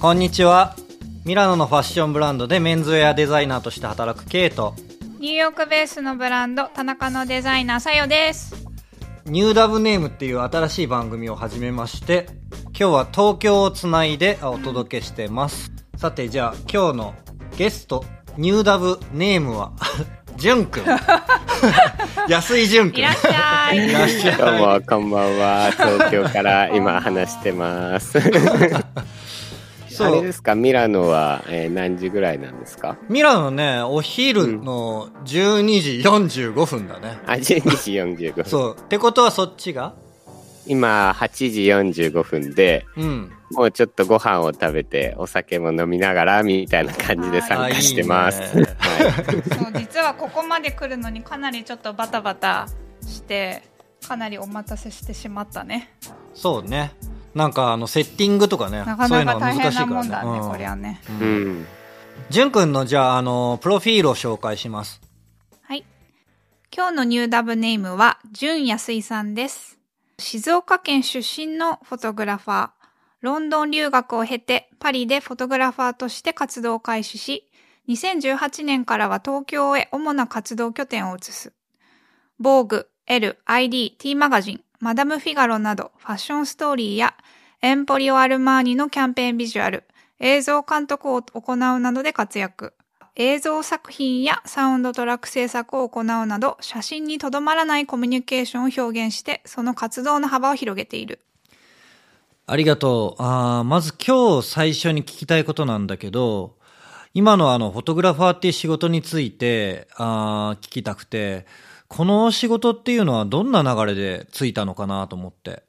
こんにちは。ミラノのファッションブランドでメンズウェアデザイナーとして働くケイト。ニューヨークベースのブランド田中のデザイナーさよです。ニューダブネームっていう新しい番組を始めまして今日は東京をつないでお届けしてます、さてじゃあ今日のゲストニューダブネームはじゅんくん安井じゅんくんいらっしゃい。いらっしゃい。どうも、こんばんは。東京から今話してます。そう。あれですか、ミラノは、えー何時ぐらいなんですか？ミラノねお昼の12時45分だね、あ、12時45分。そう。ってことはそっちが？今、8時45分で、うん。もうちょっとご飯を食べて、お酒も飲みながら、みたいな感じで参加してます。はい。そう実はここまで来るのにかなりちょっとバタバタしてかなりお待たせしてしまったね。そうねなんかあのセッティングとかねなかそういうなか大変のは難しいからなもんだねうん。こりゃね。うん。じゅん。くんのじゃああのプロフィールを紹介します。はい。今日のニューダブネームは純安井さんです。静岡県出身のフォトグラファー。ロンドン留学を経てパリでフォトグラファーとして活動を開始し2018年からは東京へ主な活動拠点を移す。防具、L、ID、T マガジン、マダム・フィガロなどファッションストーリーやエンポリオ・アルマーニのキャンペーンビジュアル、映像監督を行うなどで活躍。映像作品やサウンドトラック制作を行うなど写真にとどまらないコミュニケーションを表現してその活動の幅を広げている。ありがとうあまず今日最初に聞きたいことなんだけど今のあのフォトグラファーっていう仕事についてあ聞きたくてこの仕事っていうのはどんな流れでついたのかなと思って。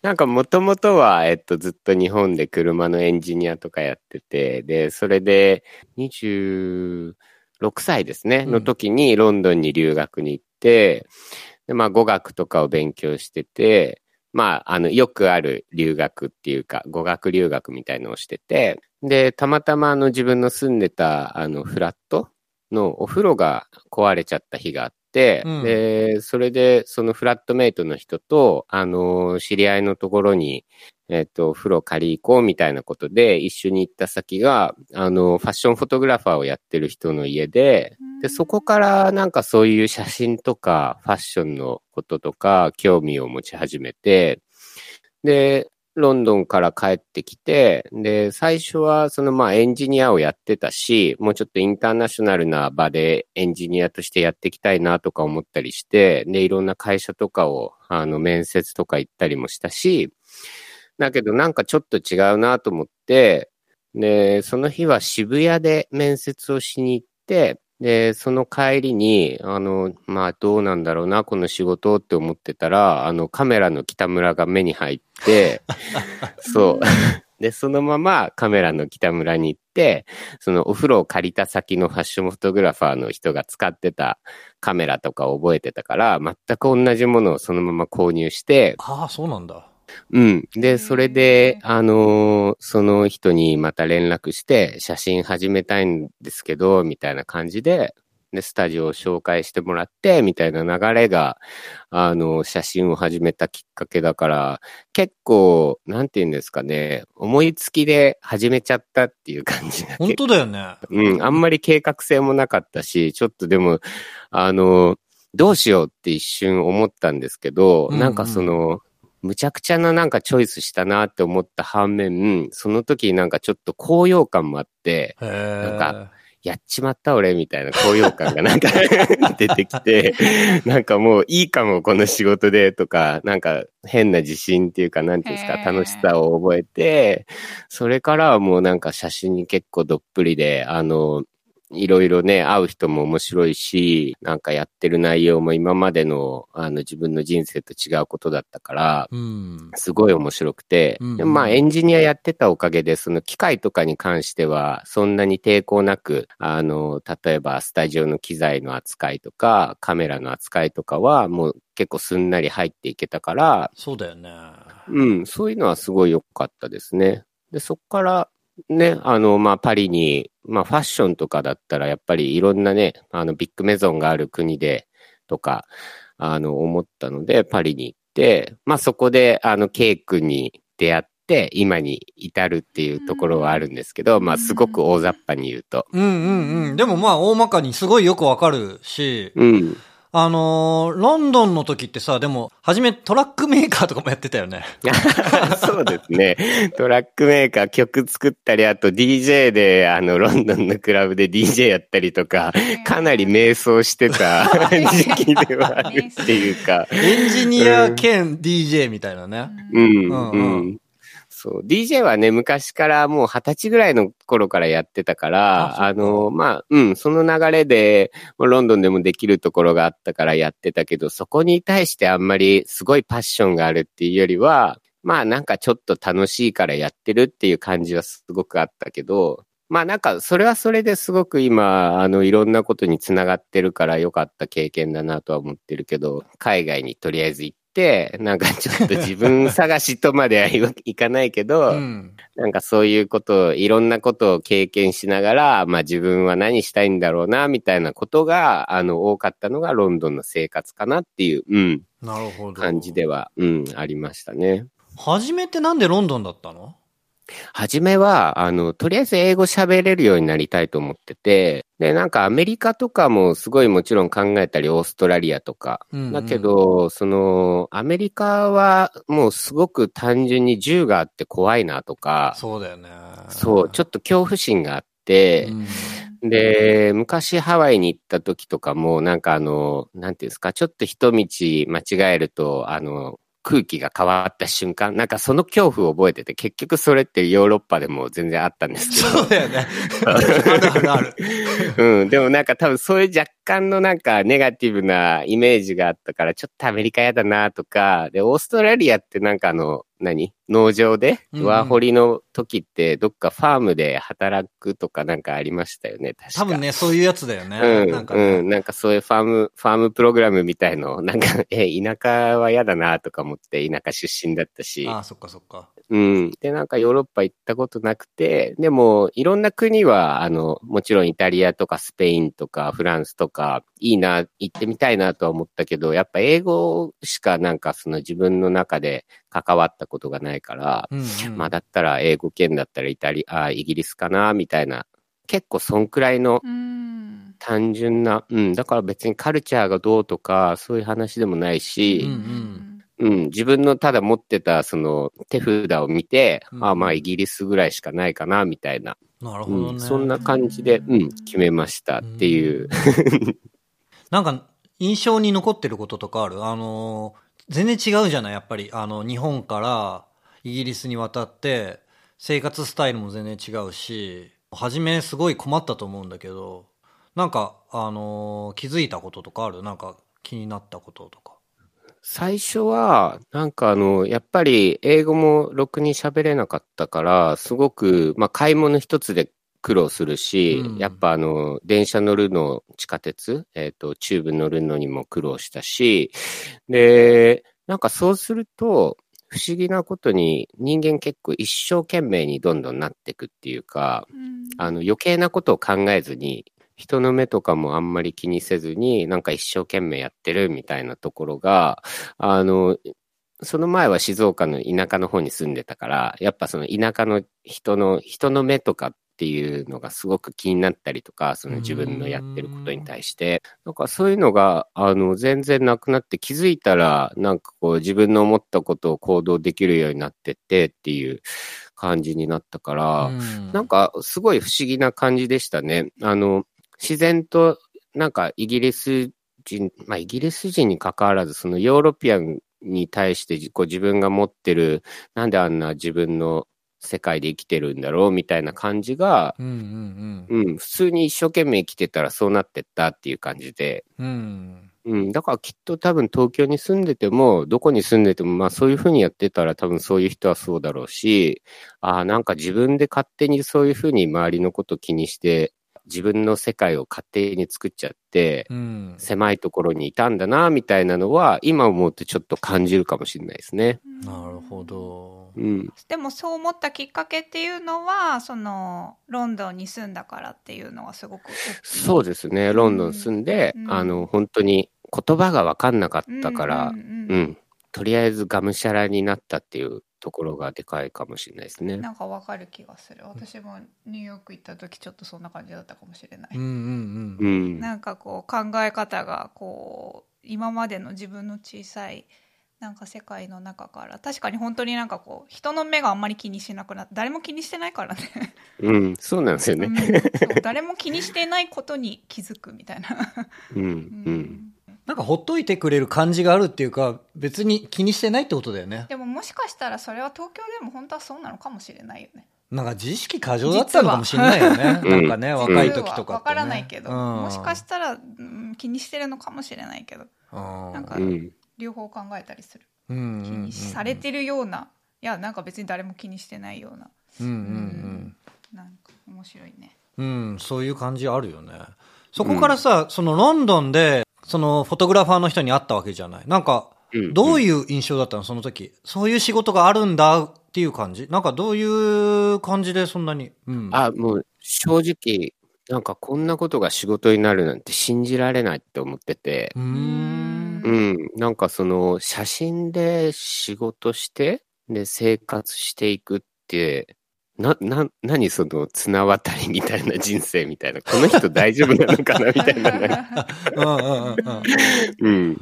なんかもともとは、えっと、ずっと日本で車のエンジニアとかやってて、で、それで26歳ですね、うん。の時にロンドンに留学に行って、で、まあ語学とかを勉強してて、まあ、あの、よくある留学っていうか、語学留学みたいのをしてて、で、たまたまあの自分の住んでたあのフラットのお風呂が壊れちゃった日があって、うん。で、それでそのフラットメイトの人と、あの、知り合いのところに、えっと、お風呂借り行こうみたいなことで一緒に行った先が、あの、ファッションフォトグラファーをやってる人の家で、で、そこからなんかそういう写真とかファッションのこととか興味を持ち始めて、で、ロンドンから帰ってきて、で、最初はそのまあエンジニアをやってたし、もうちょっとインターナショナルな場でエンジニアとしてやっていきたいなとか思ったりして、で、いろんな会社とかを、あの、面接とか行ったりもしたし、だけどなんかちょっと違うなと思って、で、その日は渋谷で面接をしに行って、で、その帰りに、あの、まあ、どうなんだろうな、この仕事って思ってたら、あの、カメラの北村が目に入って、そう。で、そのままカメラの北村に行って、そのお風呂を借りた先のファッションフォトグラファーの人が使ってたカメラとかを覚えてたから、全く同じものをそのまま購入して、ああそうなんだうん。で、それで、あのーその人にまた連絡して、写真始めたいんですけど、みたいな感じで、で、スタジオを紹介してもらって、みたいな流れが、あの、写真を始めたきっかけだから、結構、なんて言うんですかね、思いつきで始めちゃったっていう感じが本当だよね。うん、あんまり計画性もなかったし、ちょっとでも、あの、どうしようって一瞬思ったんですけど、うんうん。なんかその、むちゃくちゃななんかチョイスしたなって思った反面、その時なんかちょっと高揚感もあって、なんかやっちまった俺みたいな高揚感がなんか 出てきて、なんかもういいかもこの仕事でとか、なんか変な自信っていうか、なんていうんですか、楽しさを覚えて、それからはもうなんか写真に結構どっぷりで、あの、いろいろね、会う人も面白いし、なんかやってる内容も今までの、あの、自分の人生と違うことだったから、うん。すごい面白くて、うんでもまあエンジニアやってたおかげで、その機械とかに関しては、そんなに抵抗なく、あの、例えばスタジオの機材の扱いとか、カメラの扱いとかは、もう結構すんなり入っていけたから、そうだよね。うん、そういうのはすごい良かったですね。で、そっから、ね、あの、まあ、パリに、まあ、ファッションとかだったら、やっぱりいろんなね、あの、ビッグメゾンがある国で、とか、あの、思ったので、パリに行って、まあ、そこで、あの、ケイ君に出会って、て、今に至るっていうところはあるんですけど、まあ、すごく大雑把に言うと。うんうんうん。でもまあ、大まかにすごいよくわかるし、うん。あのーロンドンの時ってさ、でも、初めトラックメーカーとかもやってたよね。そうですね。トラックメーカー曲作ったり、あと DJ で、あの、ロンドンのクラブで DJ やったりとか、かなり迷走してた 時期ではあるっていうか。エンジニア兼 DJ みたいなね。うん、うんううんん。そう。DJ はね、昔からもう二十歳ぐらいの頃からやってたかあら、あの、まあ、うん、その流れで、ロンドンでもできるところがあったからやってたけど、そこに対してあんまりすごいパッションがあるっていうよりは、まあなんかちょっと楽しいからやってるっていう感じはすごくあったけど、まあなんかそれはそれですごく今、あのいろんなことにつながってるから良かった経験だなとは思ってるけど、海外にとりあえず行って、なんかちょっと自分探しとまではいかないけど、うん。なんかそういうことを、いろんなことを経験しながら、まあ自分は何したいんだろうな、みたいなことが、あの、多かったのがロンドンの生活かなっていう、うん、なるほど。感じでは、うん、ありましたね。初めてなんでロンドンだったの？はじめは、あの、とりあえず英語喋れるようになりたいと思ってて、で、なんかアメリカとかもすごいもちろん考えたり、オーストラリアとか。うんうんだけど、その、アメリカはもうすごく単純に銃があって怖いなとか、そうだよね。そう、ちょっと恐怖心があって、うんで、昔ハワイに行った時とかも、なんかあの、なんていうんですか、ちょっと一道間違えると、あの、空気が変わった瞬間、なんかその恐怖を覚えてて、結局それってヨーロッパでも全然あったんですけど。そうだよね。あるあるある。うん、でもなんか多分そういう若干のなんかネガティブなイメージがあったから、ちょっとアメリカやだなとか、で、オーストラリアってなんかあの、何？農場でワーホリの時ってどっかファームで働くとかなんかありましたよね、確か。多分ね、そういうやつだよね。うん、なんかねうん、なんかそういうファーム、ファームプログラムみたいの、なんか、え、田舎は嫌だなとか思って、田舎出身だったし、ああ、そっかそっか。うん。で、なんかヨーロッパ行ったことなくて、でも、いろんな国は、あの、もちろんイタリアとかスペインとかフランスとか、いいな、行ってみたいなとは思ったけど、やっぱ英語しかなんかその自分の中で関わったことがないから、うんうんまあだったら英語圏だったらイタリア、あイギリスかな、みたいな、結構そんくらいのうん。単純な、うん、だから別にカルチャーがどうとか、そういう話でもないし、うんうん、自分のただ持ってたその手札を見て、うんああまあイギリスぐらいしかないかな、みたいな、なるほどね。うん、そんな感じで、うん、決めましたっていう。なんか、印象に残ってることとかある？あの、全然違うじゃない？やっぱり。あの、日本からイギリスに渡って、生活スタイルも全然違うし、初めすごい困ったと思うんだけど、なんか、あの、気づいたこととかある？なんか気になったこととか。最初は、なんかあの、やっぱり英語もろくに喋れなかったから、すごく、まあ買い物一つで苦労するし、うんやっぱあの、電車乗るの、地下鉄、えっ、と、チューブ乗るのにも苦労したし、で、なんかそうすると、不思議なことに人間結構一生懸命にどんどんなっていくっていうか、うん。あの余計なことを考えずに、人の目とかもあんまり気にせずに、なんか一生懸命やってるみたいなところが、あの、その前は静岡の田舎の方に住んでたから、やっぱその田舎の人の、人の目とかっていうのがすごく気になったりとか、その自分のやってることに対して、なんかそういうのが、あの、全然なくなって気づいたら、なんかこう自分の思ったことを行動できるようになってってっていう感じになったから、うん。なんか、すごい不思議な感じでしたね。あの、自然と、なんか、イギリス人、まあ、イギリス人に関わらず、そのヨーロピアンに対して、こう自分が持ってる、なんであんな自分の世界で生きてるんだろう、みたいな感じが、うんうんうん、普通に一生懸命生きてたらそうなってったっていう感じで、うん。うん。うん、だからきっと多分東京に住んでても、どこに住んでても、まあそういうふうにやってたら多分そういう人はそうだろうし、ああ、なんか自分で勝手にそういうふうに周りのこと気にして、自分の世界を勝手に作っちゃって、うん。狭いところにいたんだな、みたいなのは、今思うとちょっと感じるかもしれないですね。なるほど。うん。でもそう思ったきっかけっていうのはそのロンドンに住んだからっていうのがすごく大きいそうですね。ロンドン住んで、うんあの、本当に言葉がわかんなかったから、うんうんうんうん。とりあえずがむしゃらになったっていうところがでかいかもしれないですね。なんかわかる気がする私もニューヨーク行った時ちょっとそんな感じだったかもしれない、うんうんううん。ん。なんかこう考え方がこう今までの自分の小さいなんか世界の中から確かに本当になんかこう人の目があんまり気にしなくなって誰も気にしてないからねうん、そうなんですようんね。そう誰も気にしてないことに気づくみたいな、うん、う。うんなんかほっといてくれる感じがあるっていうか、別に気にしてないってことだよね。でももしかしたらそれは東京でも本当はそうなのかもしれないよねなんか自意識過剰だったのかもしれないよね。なんかね、うん若い時とかって、ね。わからないけど、うんもしかしたら、うん気にしてるのかもしれないけどうんなんかうん。両方考えたりするうんうんうん気にされてるような、いやなんか別に誰も気にしてないようなうんうんなんか面白いねうん。うん、そういう感じあるよね。そこからさ、そのロンドンで、そのフォトグラファーの人に会ったわけじゃない。なんか、うんどういう印象だったの？その時。そういう仕事があるんだっていう感じなんかどういう感じでそんなに？うん。あ、もう正直、なんかこんなことが仕事になるなんて信じられないって思っててう、ーん。うん、なんかその写真で仕事して、で生活していくって、な、な、何その綱渡りみたいな人生みたいな、この人大丈夫なのかなみたいな。うん。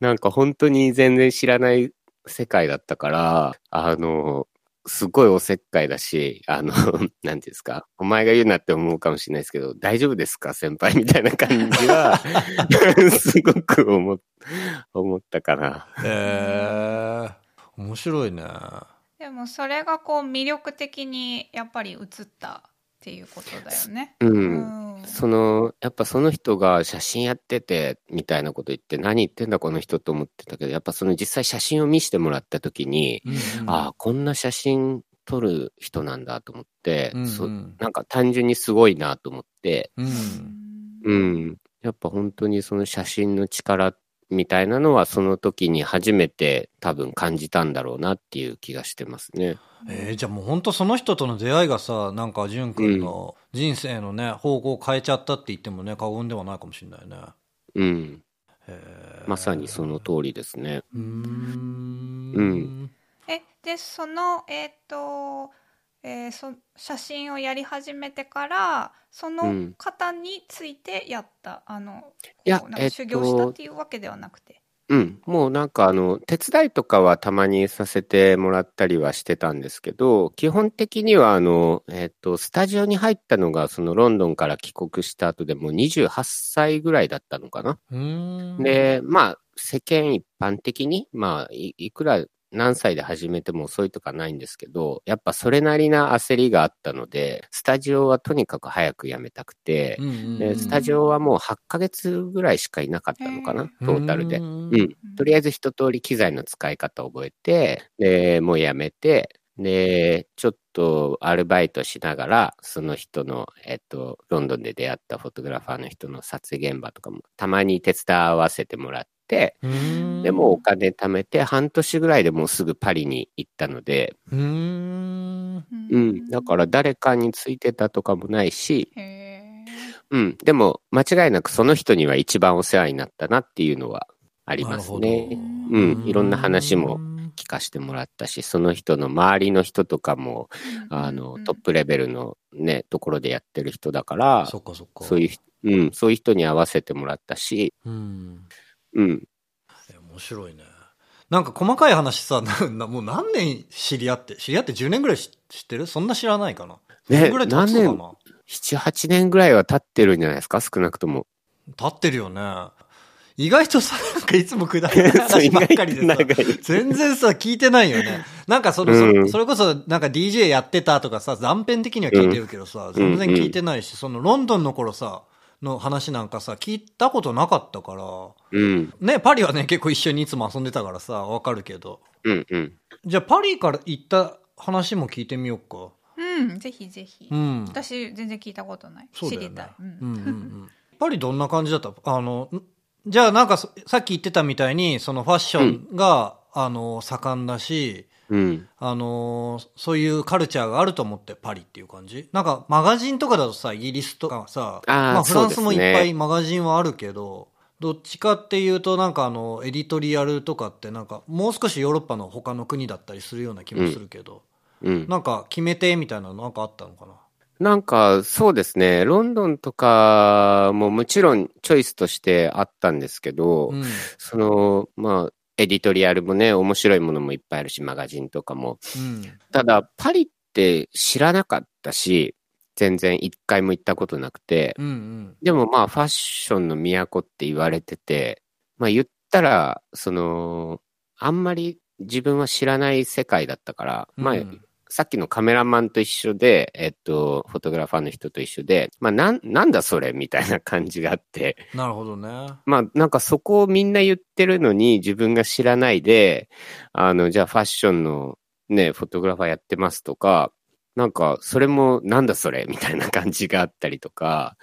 なんか本当に全然知らない世界だったから、あの、すごいおせっかいだし、あの、なんていうんですか、お前が言うなって思うかもしれないですけど、大丈夫ですか先輩みたいな感じは、すごく思っ思ったかな。へえ面白いね。でもそれがこう魅力的にやっぱり映ったっていうことだよね。う。うんんその、やっぱその人が写真やってて、みたいなこと言って、何言ってんだこの人と思ってたけど、やっぱその実際写真を見せてもらった時に、うんうんああ、こんな写真撮る人なんだと思って、うんうんそなんか単純にすごいなと思って、うん。うん。やっぱ本当にその写真の力みたいなのはその時に初めて多分感じたんだろうなっていう気がしてますね。えーじゃあもう本当その人との出会いがさ、なんか淳君の人生のね、方向を変えちゃったって言ってもね、過言ではないかもしれないね。うん。まさにその通りですね。うーん。うんえでそのえっ、と、えーそ写真をやり始めてからそうのん方についてやった、あのいやこうなんえっとか修行したっていうわけではなくて。うん。もうなんかあの、手伝いとかはたまにさせてもらったりはしてたんですけど、基本的にはあの、えっと、スタジオに入ったのがそのロンドンから帰国した後でもう28歳ぐらいだったのかな。うーん。で、まあ、世間一般的に、まあ、いいくら何歳で始めても遅いとかないんですけど、やっぱそれなりな焦りがあったので、スタジオはとにかく早く辞めたくてうん、うんうん、でスタジオはもう8ヶ月ぐらいしかいなかったのかな、トータルで。うんうん。とりあえず一通り機材の使い方を覚えて、で、もうやめて、で、ちょっとアルバイトしながら、その人の、えっと、ロンドンで出会ったフォトグラファーの人の撮影現場とかもたまに手伝わせてもらって、でもうお金貯めて半年ぐらいでもうすぐパリに行ったので、うーん。うん。だから誰かについてたとかもないし、うん。でも間違いなくその人には一番お世話になったなっていうのはありますね。うんいろんな話も聞かせてもらったし、その人の周りの人とかも、あの、トップレベルのね、ところでやってる人だから、そっかそっか。そういう人、うん、そういう人に合わせてもらったし、うん。うん。え面白いね。なんか細かい話さ、もう何年知り合って、知り合って10年ぐらい知知ってる？そんな知らないかな？どねんぐらい経つのか何年？な7、8年ぐらいは経ってるんじゃないですか、少なくとも。経ってるよね。意外とさ、なんかいつもくだらない 話ばっかりでさ全然さ、聞いてないよね。なんかその、うんそそれこそなんか DJ やってたとかさ、断片的には聞いてるけどさ、全然聞いてないし、そのロンドンの頃さ、の話なんかさ、聞いたことなかったから、うん、ね、パリはね、結構一緒にいつも遊んでたからさ、わかるけど。うん、うん。じゃあパリから行った話も聞いてみようか。うんぜひぜひ、うん。私全然聞いたことない、そうだよね知りたい、うんうんうんうん。パリどんな感じだった？あの、んじゃあなんかそさっき言ってたみたいに、そのファッションが、あの、盛んだし、うん。あのそういうカルチャーがあると思ってパリっていう感じなんかマガジンとかだとさ、イギリスとかさ、まあフランスもいっぱいマガジンはあるけど、どっちかっていうとなんかあのエディトリアルとかってなんかもう少しヨーロッパの他の国だったりするような気もするけど、うん。なんか決め手みたいなのなんかあったのかな？なんか、そうですね。ロンドンとかももちろんチョイスとしてあったんですけど、うんその、まあ、エディトリアルもね、面白いものもいっぱいあるし、マガジンとかも。うん。ただ、パリって知らなかったし、全然一回も行ったことなくて、うんうん。でもまあ、ファッションの都って言われてて、まあ言ったら、その、あんまり自分は知らない世界だったから、まあ、うんさっきのカメラマンと一緒で、えっと、フォトグラファーの人と一緒で、まあ、なん、なんだそれみたいな感じがあって、なるほどね。まあ、なんかそこをみんな言ってるのに自分が知らないで、あの、じゃあファッションのね、フォトグラファーやってますとか、なんか、それもなんだそれみたいな感じがあったりとか、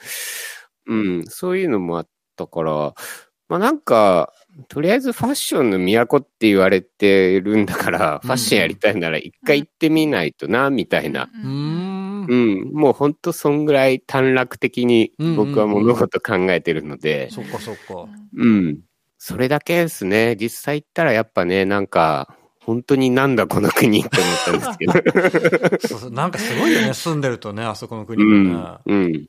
うん、そういうのもあったから、まあなんか、とりあえずファッションの都って言われてるんだから、ファッションやりたいなら一回行ってみないとな、みたいな。うーんうん、もうほんとそんぐらい短絡的に僕は物事考えてるので、そっかそっかうん。それだけですね。実際行ったらやっぱね、なんか、本当になんだこの国って思ったんですけど。そうなんかすごいよね住んでるとねあそこの国うもね、ん。うん。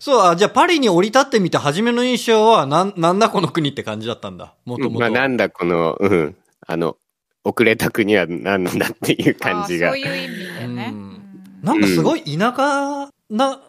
そうあじゃあパリに降り立ってみて初めの印象はなんなんだこの国って感じだったんだ？もともとまあなんだこの、うん。あの、遅れた国は何なんだっていう感じがそう。いう意味でね。なんかすごい田舎な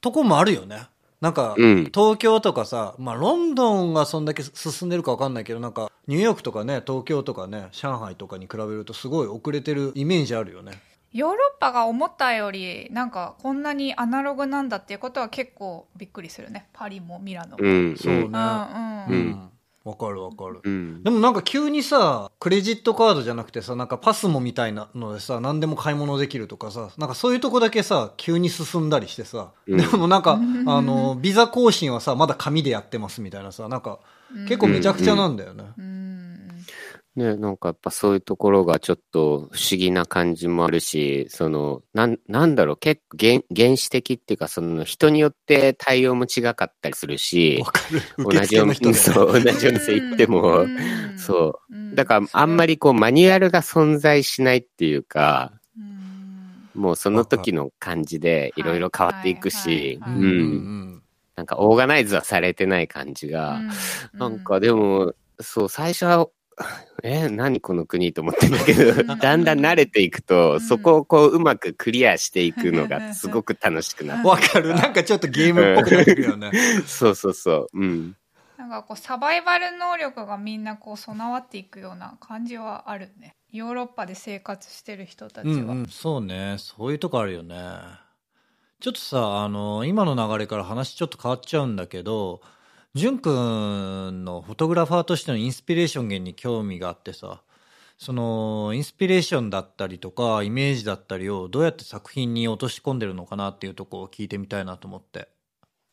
とこもあるよね。なんか、うん東京とかさ、まあロンドンがそんだけ進んでるかわかんないけど、なんかニューヨークとかね、東京とかね、上海とかに比べるとすごい遅れてるイメージあるよね。ヨーロッパが思ったよりなんかこんなにアナログなんだっていうことは結構びっくりするねパリもミラノも、うん。そうね。うんうんううんん。わかるわかる。うん。でもなんか急にさ、クレジットカードじゃなくてさ、なんかパスモみたいなのでさ、何でも買い物できるとかさ、なんかそういうとこだけさ、急に進んだりしてさ、うんでもなんか、あの、ビザ更新はさ、まだ紙でやってますみたいなさ、なんか、結構めちゃくちゃなんだよね。うんね、なんかやっぱそういうところがちょっと不思議な感じもあるし、その、なん、なんだろう、結構原原始的っていうか、その人によって対応も違かったりするしわ、かる。同じお店、の人で。そう、同じお店行っても、うんそう。うんだからあんまりこうマニュアルが存在しないっていうか、うんもうその時の感じでいろいろ変わっていくし、うん。うんうんなんかオーガナイズはされてない感じが、なんかでも、そう、最初は、え、何この国と思ってんだけど、んだんだん慣れていくと、うんそこをこううまくクリアしていくのがすごく楽しくなっわかる。なんかちょっとゲームっぽくなってくるよね。て。そうそうそう。うん。なんかこうサバイバル能力がみんなこう備わっていくような感じはあるねヨーロッパで生活してる人たちは、うんうん、そうね。そういうとこあるよね。ちょっとさ、あの、今の流れから話ちょっと変わっちゃうんだけど、じゅんくんのフォトグラファーとしてのインスピレーション源に興味があってさ、その、インスピレーションだったりとか、イメージだったりをどうやって作品に落とし込んでるのかなっていうとこを聞いてみたいなと思って。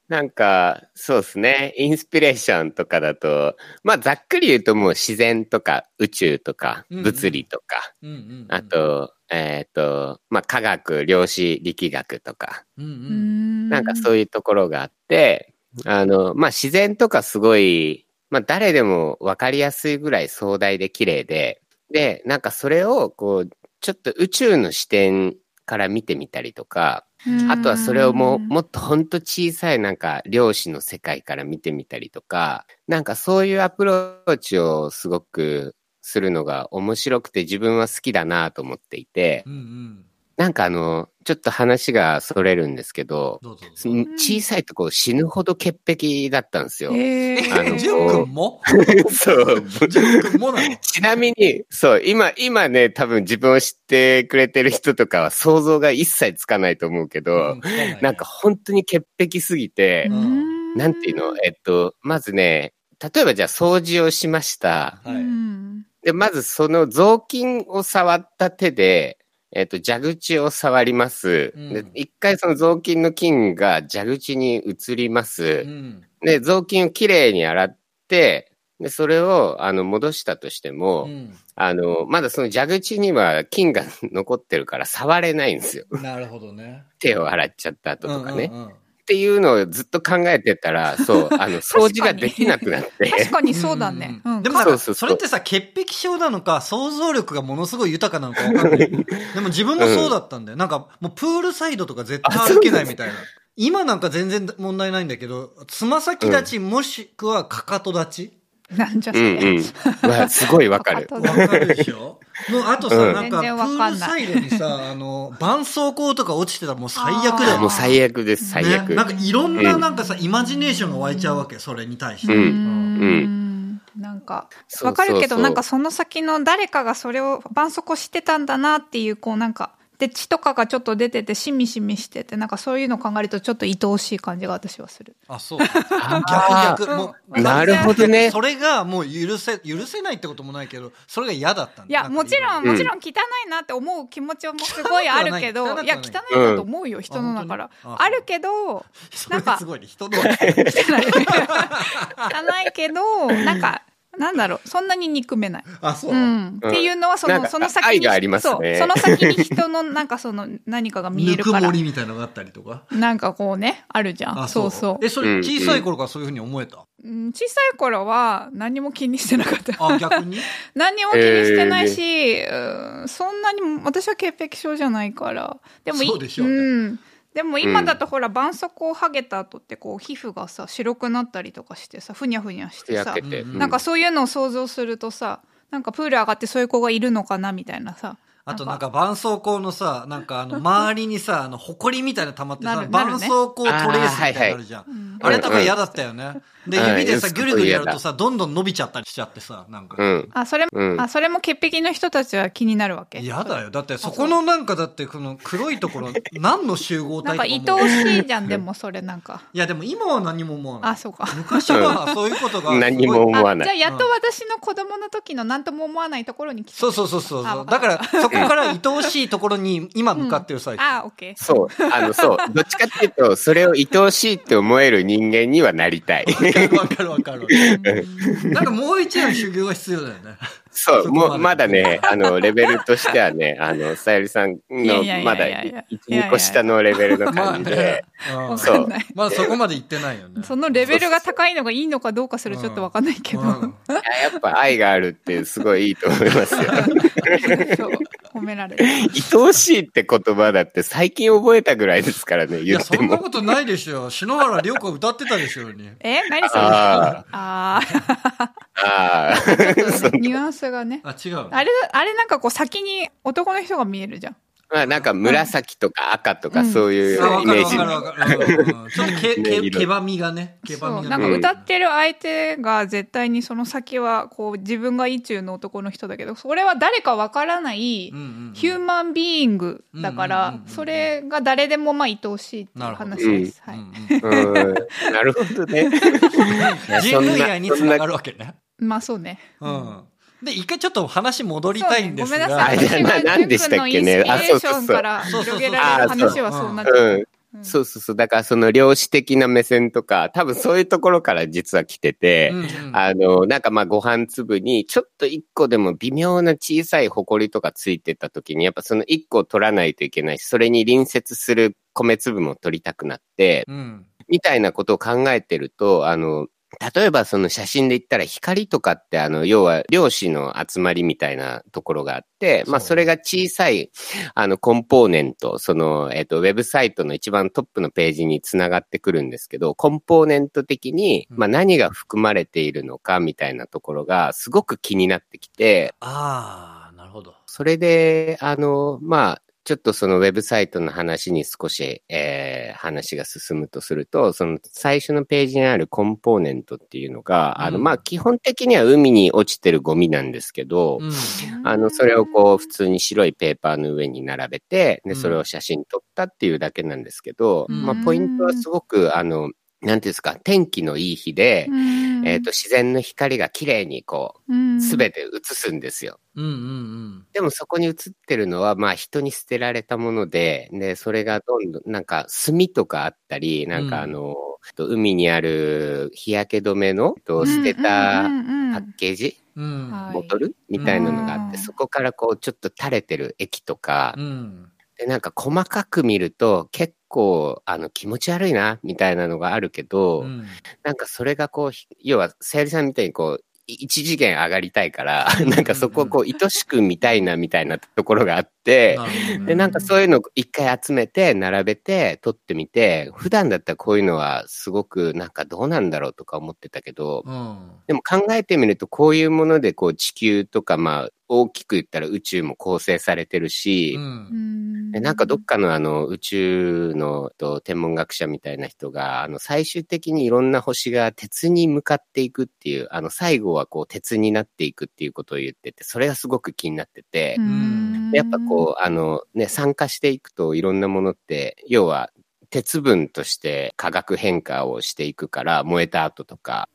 なんか、そうですね。インスピレーションとかだと、まあざっくり言うともう自然とか宇宙とか物理とか、うんうんあ、と、えっ、と、まあ科学、量子力学とか、うんう。うんんなんかそういうところがあって、あの、まあ、自然とかすごい、まあ、誰でもわかりやすいぐらい壮大で綺麗で、で、なんかそれを、こう、ちょっと宇宙の視点から見てみたりとか、あとはそれをもう、もっとほんと小さいなんか量子の世界から見てみたりとか、なんかそういうアプローチをすごくするのが面白くて自分は好きだなと思っていてう、んうん。なんかあの、ちょっと話がそれるんですけど、どうぞどうぞ。す小さいとこ死ぬほど潔癖だったんですよ。えーあのじゅんくんも？そう。じゅんくんもなの？ちなみに、そう、今、今ね、多分自分を知ってくれてる人とかは想像が一切つかないと思うけど、なんか、本当に潔癖すぎて、うんなんていうの、えっと、まずね、例えばじゃあ掃除をしました。はい。うんで、まずその雑巾を触った手で、えっと、蛇口を触ります。うんで、一回その雑巾の菌が蛇口に移ります。うんで、雑巾をきれいに洗って、で、それを、あの、戻したとしても、うんあの、まだその蛇口には菌が 残ってるから触れないんですよ。なるほどね。手を洗っちゃった後とかね。うんうんうんっていうのをずっと考えてたら、そう、あの、掃除ができなくなって。確かにそうだね。でもなんか、そうそうそうそれってさ、潔癖症なのか、想像力がものすごい豊かなのかわかんない。でも自分もそうだったんだよ。なんか、もうプールサイドとか絶対歩けないみたいな。今なんか全然問題ないんだけど、つま先立ち、もしくはかかと立ち？なんじゃそうんれ。うん。わすごいわかる。かわかるでしょもうあとさ、うんなんか、プールんないサイドにさ、あの、絆創膏とか落ちてたらもう最悪だよ。もう最悪です、最悪。ね、なんかいろんなうんなんかさ、イマジネーションが湧いちゃうわけ、それに対して。ううんん。なんか、わかるけど、なんかその先の誰かがそれを絆創膏してたんだなっていう、こうなんか、で、血とかがちょっと出てて、しみしみしてて、なんかそういうのを考えるとちょっと愛おしい感じが私はする。あ、そう。あ逆逆。もう、なるほどねそれがもう許せ、許せないってこともないけど、それが嫌だったんだいや、もちろん、うんもちろん汚いなって思う気持ちもすごいあるけど、いいや、汚いなと思うよ、人のだから。あるけど、なんかすごいね。人の。汚い汚いけど、なんか、なんだろう、そんなに憎めない。あ、そう。うん。っていうのは、その、その先に、愛がありますねそう、その先に人の、なんかその、何かが見えぬくもるから。りみたいなのがあったりとか？なんかこうね、あるじゃん。あ、そうそうえ、それ小さい頃からそういうふうに思えた？うん小さい頃は何も気にしてなかった。あ、逆に？何も気にしてないし、うんそんなにも私は潔癖症じゃないから。でもいそうでしょうねん。でも今だとほら、絆創膏を剥げた後ってこう皮膚がさ白くなったりとかしてさふにゃふにゃしてさなんかそういうのを想像するとさなんかプール上がってそういう子がいるのかなみたいなさあとなんか。絆創膏のさ、なんかあの、周りにさ、あの、埃みたいなの溜まってさ、絆創膏トレースみたいなのあるじゃん。あれ多分嫌だったよね。で、うん指でさ、うんぐるぐるやるとさ、どんどん伸びちゃったりしちゃってさ、なんか。うん。あそれ,、うんあそれも潔癖の人たちは気になるわけ？嫌だよ。だって、そこのなんか、だって、この黒いところ、何の集合なんか愛おしいじゃんでもそれなんかいや、でも今は何も思わない。あそうか昔はそういうことが。何も思わない。あじゃあやっと私の子供の時の何とも思わないところに来たそうそうそうそうあそう。だから、そこから愛おしいところに今向かってる最中。あオッケーそう。あの、そう。どっちかっていうと、それを愛おしいって思える人間にはなりたい。わかるわかるわかる。なんかもう一年修行が必要だよね。そう、もう、まだね、あの、レベルとしてはね、あの、さゆりさんのいやいやいやいや、まだいやいや1、2個下のレベルのまあ感じで。そう。まあそこまで行ってないよね。そのレベルが高いのがいいのかどうかすらちょっとわかんないけど、ややっぱ愛があるってすごいいいと思いますよ。そう。褒められる。愛おしいって言葉だって最近覚えたぐらいですからね、いや、言っても。そんなことないでしょ。篠原涼子歌ってたでしょうに。え何それ？ああああ。ー ニュアンスがねあ、違う。あれあれなんかこう先に男の人が見えるじゃんまあなんか紫とか赤とうんかそういうイメージ。ちょっとけ、け、ばみがね。けばみがね。なんか歌ってる相手が絶対にその先はこう自分が意中の男の人だけどそれは誰かわからないヒューマンビーイングだからそれが誰でもまあ愛おしいっていう話です。なるほどね。人類愛につながる。るわけね。まあそうね。うん。で、一回ちょっと話戻りたいんですが。そうねごめんなさい。あじゃあな私はなんでしたっけね？純君のインスピレーションからそうそうそう広げられる話はそうなっちゃう。うん。そうそうそう。だからその量子的な目線とか、多分そういうところから実は来てて、うんうんあの、なんかまあご飯粒にちょっと一個でも微妙な小さい埃とかついてた時に、やっぱその一個を取らないといけないし、それに隣接する米粒も取りたくなって、うん。みたいなことを考えてると、あの、例えばその写真で言ったら光とかってあの、要は量子の集まりみたいなところがあって、まあそれが小さいあのコンポーネント、その、えっ、と、ウェブサイトの一番トップのページにつながってくるんですけど、コンポーネント的に、まあ何が含まれているのかみたいなところがすごく気になってきて、ああ、なるほど。それで、あの、まあ、ちょっとそのウェブサイトの話に少し、えー、話が進むとすると、その最初のページにあるコンポーネントっていうのが、あの、うん。まあ、基本的には海に落ちてるゴミなんですけど、うん。あの、それをこう、普通に白いペーパーの上に並べて、で、うん。それを写真撮ったっていうだけなんですけど、うん。まあ、ポイントはすごく、あの、なんていうんですか、天気のいい日で、えっ、と、自然の光が綺麗にこう、すべて映すんですよ。うんうんでもそこに映ってるのは、まあ人に捨てられたもので、で、それがどんどん、なんか炭とかあったり、なんかあの、と海にある日焼け止めのと捨てたパッケージ、うん。うん。はいボトルみたいなのがあって、うんそこからこうちょっと垂れてる液とかう、ん。で、なんか細かく見ると結構、あの、気持ち悪いな、みたいなのがあるけど、うん。なんかそれがこう、ひ要は、さゆりさんみたいにこう、い一次元上がりたいから、なんかそこをこう、愛しく見たいな、みたいなところがあっね。で、なんかそういうのを一回集めて、並べて、撮ってみて、普段だったらこういうのはすごくなんかどうなんだろうとか思ってたけど、うん。でも考えてみるとこういうものでこう地球とかまあ大きく言ったら宇宙も構成されてるしなんかどっかのあの宇宙のと天文学者みたいな人が、あの最終的にいろんな星が鉄に向かっていくっていう、あの最後はこう鉄になっていくっていうことを言ってて、それがすごく気になってて、うん。やっぱこう、こうあのね、酸化していくといろんなものって、要は鉄分として化学変化をしていくから、燃えた後とか、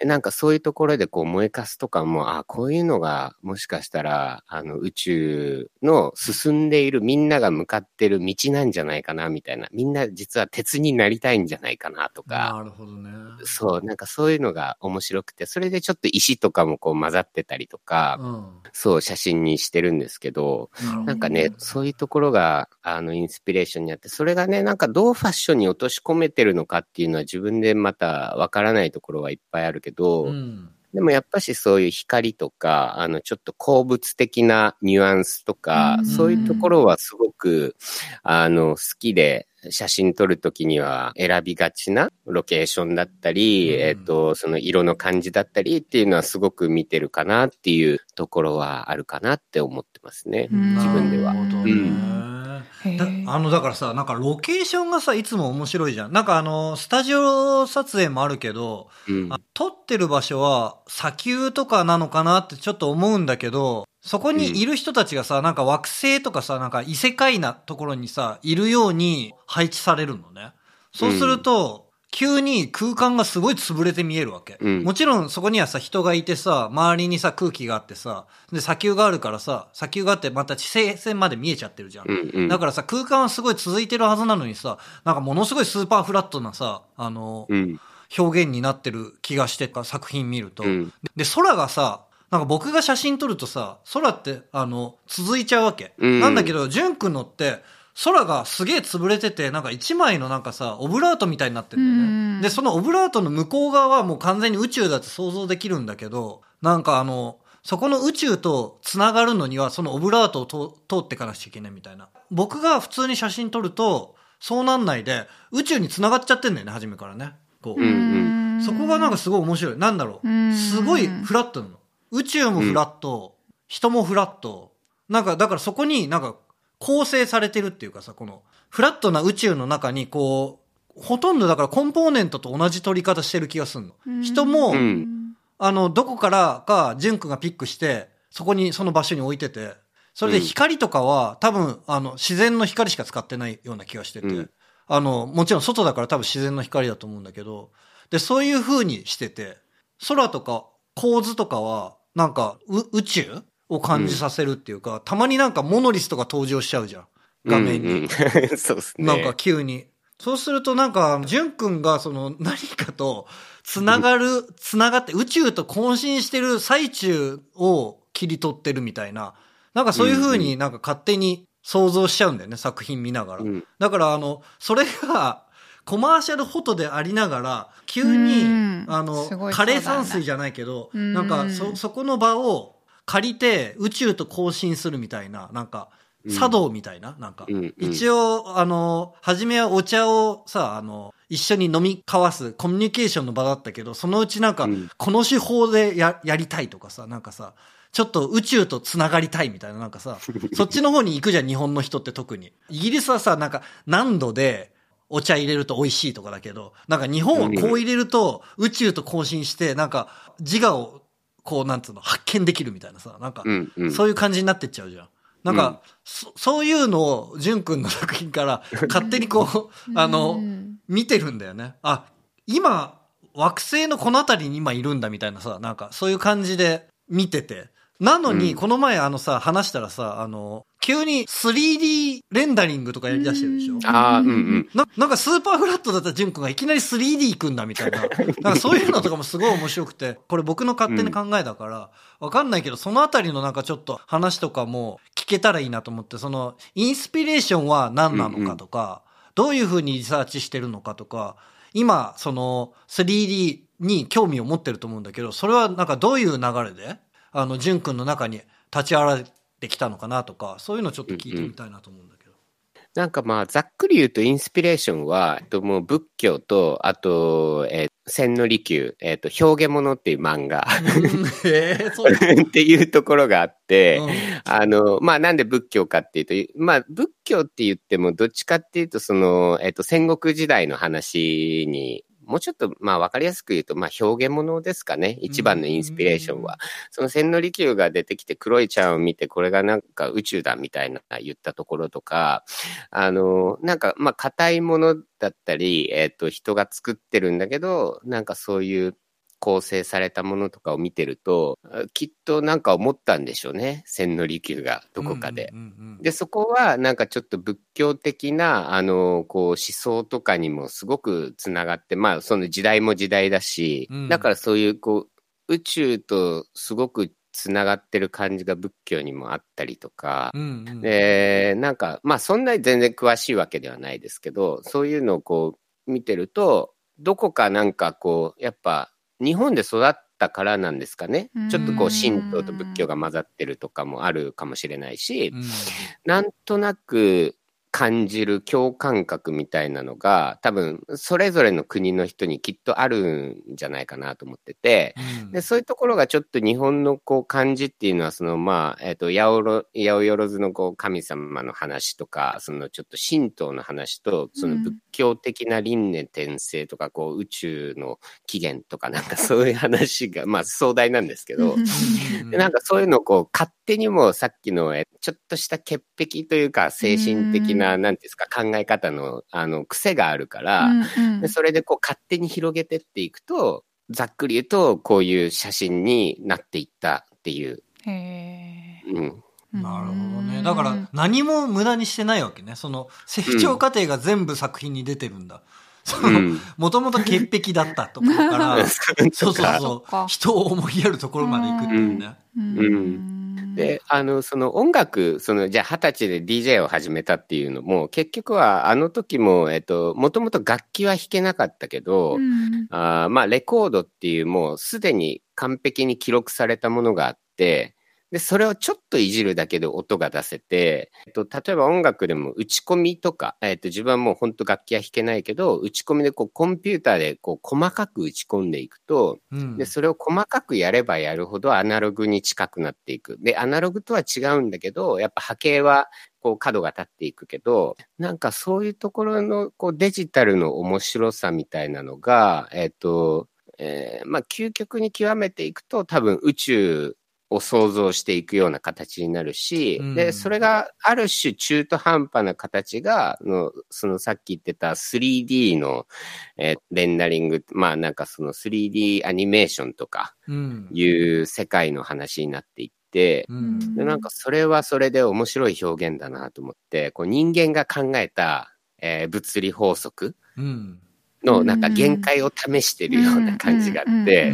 でなんかそういうところでこう燃えかすとかも、あこういうのがもしかしたら、あの宇宙の進んでいるみんなが向かってる道なんじゃないかなみたいな。みんな実は鉄になりたいんじゃないかなとか。なるほどね。そう、なんかそういうのが面白くて、それでちょっと石とかもこう混ざってたりとか、うん。そう写真にしてるんですけどなんかね、そういうところが、あの、インスピレーションにあって、それがね、なんかどうファッションに落とし込めてるのかっていうのは自分でまたわからないところはいっぱいあるけど、うん。でもやっぱしそういう光とか、あの、ちょっと鉱物的なニュアンスとか、うんそういうところはすごく、あの、好きで、写真撮るときには選びがちなロケーションだったり、うんえっ、と、その色の感じだったりっていうのはすごく見てるかなっていうところはあるかなって思ってますね。うん自分では。なるほどうね。だへーあの、だからさ、なんかロケーションがさ、いつも面白いじゃん。なんかあの、スタジオ撮影もあるけど、うんあ撮ってる場所は砂丘とかなのかなってちょっと思うんだけど、そこにいる人たちがさ、なんか惑星とかさ、なんか異世界なところにさ、いるように配置されるのね。そうすると、急に空間がすごい潰れて見えるわけ。うんもちろんそこにはさ、人がいてさ、周りにさ、空気があってさ、で、砂丘があるからさ、砂丘があってまた地平線まで見えちゃってるじゃん。うんうんだからさ、空間はすごい続いてるはずなのにさ、なんかものすごいスーパーフラットなさ、あの、うん。表現になってる気がしてか、作品見ると。うんで、空がさ、なんか僕が写真撮るとさ、空って、あの、続いちゃうわけ。うんなんだけど、ジュン君のって、空がすげえ潰れてて、なんか一枚のなんかさ、オブラートみたいになってんだようんね。で、そのオブラートの向こう側はもう完全に宇宙だって想像できるんだけど、なんかあの、そこの宇宙と繋がるのには、そのオブラートを通通ってかなくちゃいけないみたいな。僕が普通に写真撮ると、そうなんないで、宇宙に繋がっちゃってんだよね、初めからね。こう。うんそこがなんかすごい面白い。なんだろうんう。すごいフラットなの。宇宙もフラット、人もフラット。なんか、だからそこになんか構成されてるっていうかさ、このフラットな宇宙の中にこう、ほとんどだからコンポーネントと同じ取り方してる気がするの。人も、うん。あの、どこからか、ジュン君がピックして、そこに、その場所に置いてて、それで光とかは、多分、あの、自然の光しか使ってないような気がしてて、うん。あの、もちろん外だから多分自然の光だと思うんだけど、で、そういう風にしてて、空とか構図とかは、なんか、う宇宙を感じさせるっていうか、たまになんかモノリスとか登場しちゃうじゃん。画面に。うんうん そうですね。なんか急に。そうするとなんか、ジュン君がその何かと繋がる、繋がって宇宙と混信してる最中を切り取ってるみたいな。なんかそういう風になんか勝手に想像しちゃうんだよね、作品見ながら。うんだからあの、それがコマーシャルフォトでありながら、急に、うんあのすご、いカレー山水じゃないけど、うんなんかそ、そこの場を借りて宇宙と交信するみたいな、なんか、茶道みたいな、なんか、一応、あの、初めはお茶をさ、あの、一緒に飲み交わすコミュニケーションの場だったけど、そのうちなんか、うん。この手法でや、やりたいとかさ、なんかさ、ちょっと宇宙と繋がりたいみたいな、なんかさ、そっちの方に行くじゃん、日本の人って特に。イギリスはさ、なんか、何度で、お茶入れると美味しいとかだけど、なんか日本はこう入れると宇宙と交信して、なんか自我をこうなんつうの発見できるみたいなさ、なんかそういう感じになってっちゃうじゃん。なんか、うんそそういうのを、ジュン君の作品から 勝手にこう、あの、うん見てるんだよね。あ、今、惑星のこの辺りに今いるんだみたいなさ、なんかそういう感じで見てて。なのに、うんこの前あのさ、話したらさ、あの、急に 3D レンダリングとかやり出してるでしょ？ああ、うんうん。ななんかスーパーフラットだったジュン君がいきなり 3D 行くんだみたいな。なんかそういうのとかもすごい面白くて、これ僕の勝手に考えだから、わかんないけど、そのあたりのなんかちょっと話とかも聞きけたらいいなと思って、その、インスピレーションは何なのかとか、どういうふうにリサーチしてるのかとか、今、その、3D に興味を持ってると思うんだけど、それはなんかどういう流れで、あの、淳君の中に立ち現れてきたのかなとか、そういうのちょっと聞いてみたいなと思うんだけど。なんかまあ、ざっくり言うとインスピレーションは、えっと、もう仏教と、あと、えー千利休、えっと、表現物っていう漫画。えー、っていうところがあって、うん。あの、まあ、なんで仏教かっていうと、まあ、仏教って言っても、どっちかっていうと、その、えっと、戦国時代の話に、もうちょっと、まあ、わかりやすく言うと、まあ、表現物ですかね。一番のインスピレーションは。その千利休が出てきて黒いちゃんを見て、これがなんか宇宙だみたいな言ったところとか、あの、なんか、まあ、硬いものだったり、えっと、人が作ってるんだけど、なんかそういう、構成されたものとかを見てると、あきっとなんか思ったんでしょうね。千利休がどこかで。で、そこはなんかちょっと仏教的な、あの、こう思想とかにもすごくつながって、まあその時代も時代だし、うんだからそういうこう、宇宙とすごくつながってる感じが仏教にもあったりとか、うんうんで、なんか、まあそんなに全然詳しいわけではないですけど、そういうのをこう見てると、どこかなんかこう、やっぱ日本で育ったからなんですかねうん。ちょっとこう神道と仏教が混ざってるとかもあるかもしれないし、うんなんとなく感じる共感覚みたいなのが多分それぞれの国の人にきっとあるんじゃないかなと思ってて、うん。で、そういうところがちょっと日本のこう感じっていうのは、そのまあ、えっ、と、八百万のこう神様の話とか、そのちょっと神道の話と、その仏教的な輪廻転生とか、こう宇宙の起源とかなんかそういう話が、まあ壮大なんですけど、うん。でなんかそういうのをこう勝手にもさっきのえちょっとした潔癖というか精神的な、なんていうんですか考え方のあの癖があるから、うんでそれでこう勝手に広げてっていくと、ざっくり言うとこういう写真になっていったっていう。へうん。ーなるほどね。だから、何も無駄にしてないわけね。その、成長過程が全部作品に出てるんだ。そうの、ん。もともと潔癖だったところから、そうそうそそう。人を思いやるところまで行くっていうね。うん。で、あの、その音楽、その、じゃあ二十歳で DJ を始めたっていうのも、結局はあの時も、えっと、もともと楽器は弾けなかったけど、うん。あーまあ、レコードっていうもうすでに完璧に記録されたものがあって、で、それをちょっといじるだけで音が出せて、えっと、例えば音楽でも打ち込みとか、えっと、自分はもう本当楽器は弾けないけど、打ち込みでこうコンピューターでこう細かく打ち込んでいくと、うんで、それを細かくやればやるほどアナログに近くなっていく。で、アナログとは違うんだけど、やっぱ波形はこう角が立っていくけど、なんかそういうところのこうデジタルの面白さみたいなのが、えっ、と、えーまあ究極に極めていくと多分宇宙を想像していくような形になるし、うんで、それがある種中途半端な形が、のそのさっき言ってた 3D の、えーレンダリング、まあなんかその 3D アニメーションとかうん。いう世界の話になっていって、うん。でなんかそれはそれで面白い表現だなと思って、こう人間が考えた、えー物理法則うん。のなんか限界を試してるような感じがあって、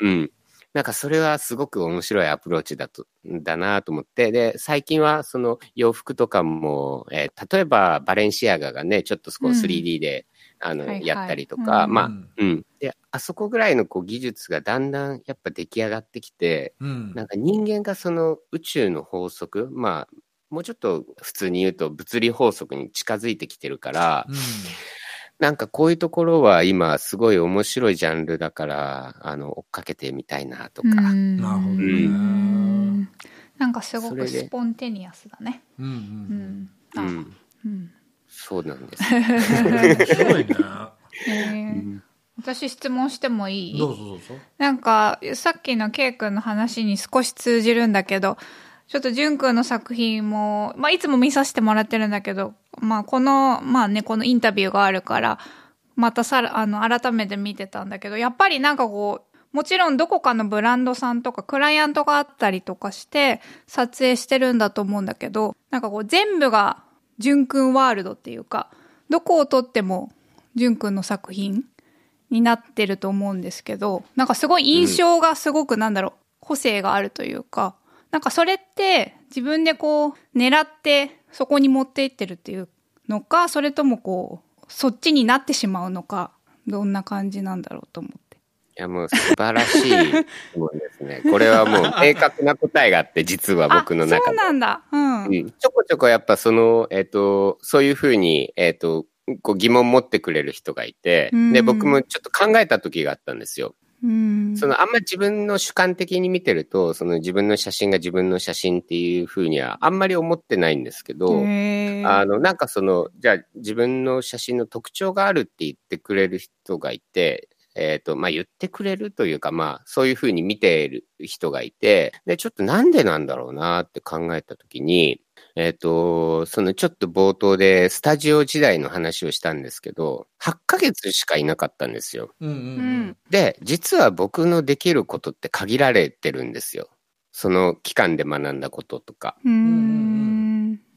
うん。なんかそれはすごく面白いアプローチだと、だなと思って、で、最近はその洋服とかも、えー例えばバレンシアガがね、ちょっとそこうん。3D で、あの、はいはい。やったりとか、うん。まあ、うんうん。で、あそこぐらいのこう技術がだんだんやっぱ出来上がってきて、うん。なんか人間がその宇宙の法則、まあ、もうちょっと普通に言うと物理法則に近づいてきてるから、うんなんかこういうところは今すごい面白いジャンルだから、あの、追っかけてみたいなとか。うんなるほどねうんなんかすごくスポンテニアスだね。うんう。うんうん。うんそうなんです。面白い ね。へー私質問してもいい？どうぞどうぞ。なんか、さっきの K 君の話に少し通じるんだけど、ちょっと淳君の作品も、まあ、いつも見させてもらってるんだけど、まあ、この、まあね、このインタビューがあるから、またさら、あの、改めて見てたんだけど、やっぱりなんかこう、もちろんどこかのブランドさんとかクライアントがあったりとかして撮影してるんだと思うんだけど、なんかこう全部が淳君ワールドっていうか、どこを撮っても淳君の作品になってると思うんですけど、なんかすごい印象がすごくなんだろう、個性があるというか、なんかそれって自分でこう狙ってそこに持っていってるっていうのか、それともこう、そっちになってしまうのか、どんな感じなんだろうと思って。いや、もう素晴らしい質問ですね。これはもう明確な答えがあって、実は僕のあ、中で。そうなんだ。うん。うん、ちょこちょこやっぱその、えっ、と、そういうふうに、えっ、と、こう疑問持ってくれる人がいて、うんで、僕もちょっと考えた時があったんですよ。うん。そのあんま自分の主観的に見てると、その自分の写真が自分の写真っていうふうにはあんまり思ってないんですけど、あの、なんかその、じゃあ自分の写真の特徴があるって言ってくれる人がいて、えっ、と、まあ、言ってくれるというか、まあ、そういうふうに見ている人がいて、で、ちょっとなんでなんだろうなって考えたときに、えっ、と、そのちょっと冒頭でスタジオ時代の話をしたんですけど、8ヶ月しかいなかったんですよ。うんうんううんん。で、実は僕のできることって限られてるんですよ。その期間で学んだこととか。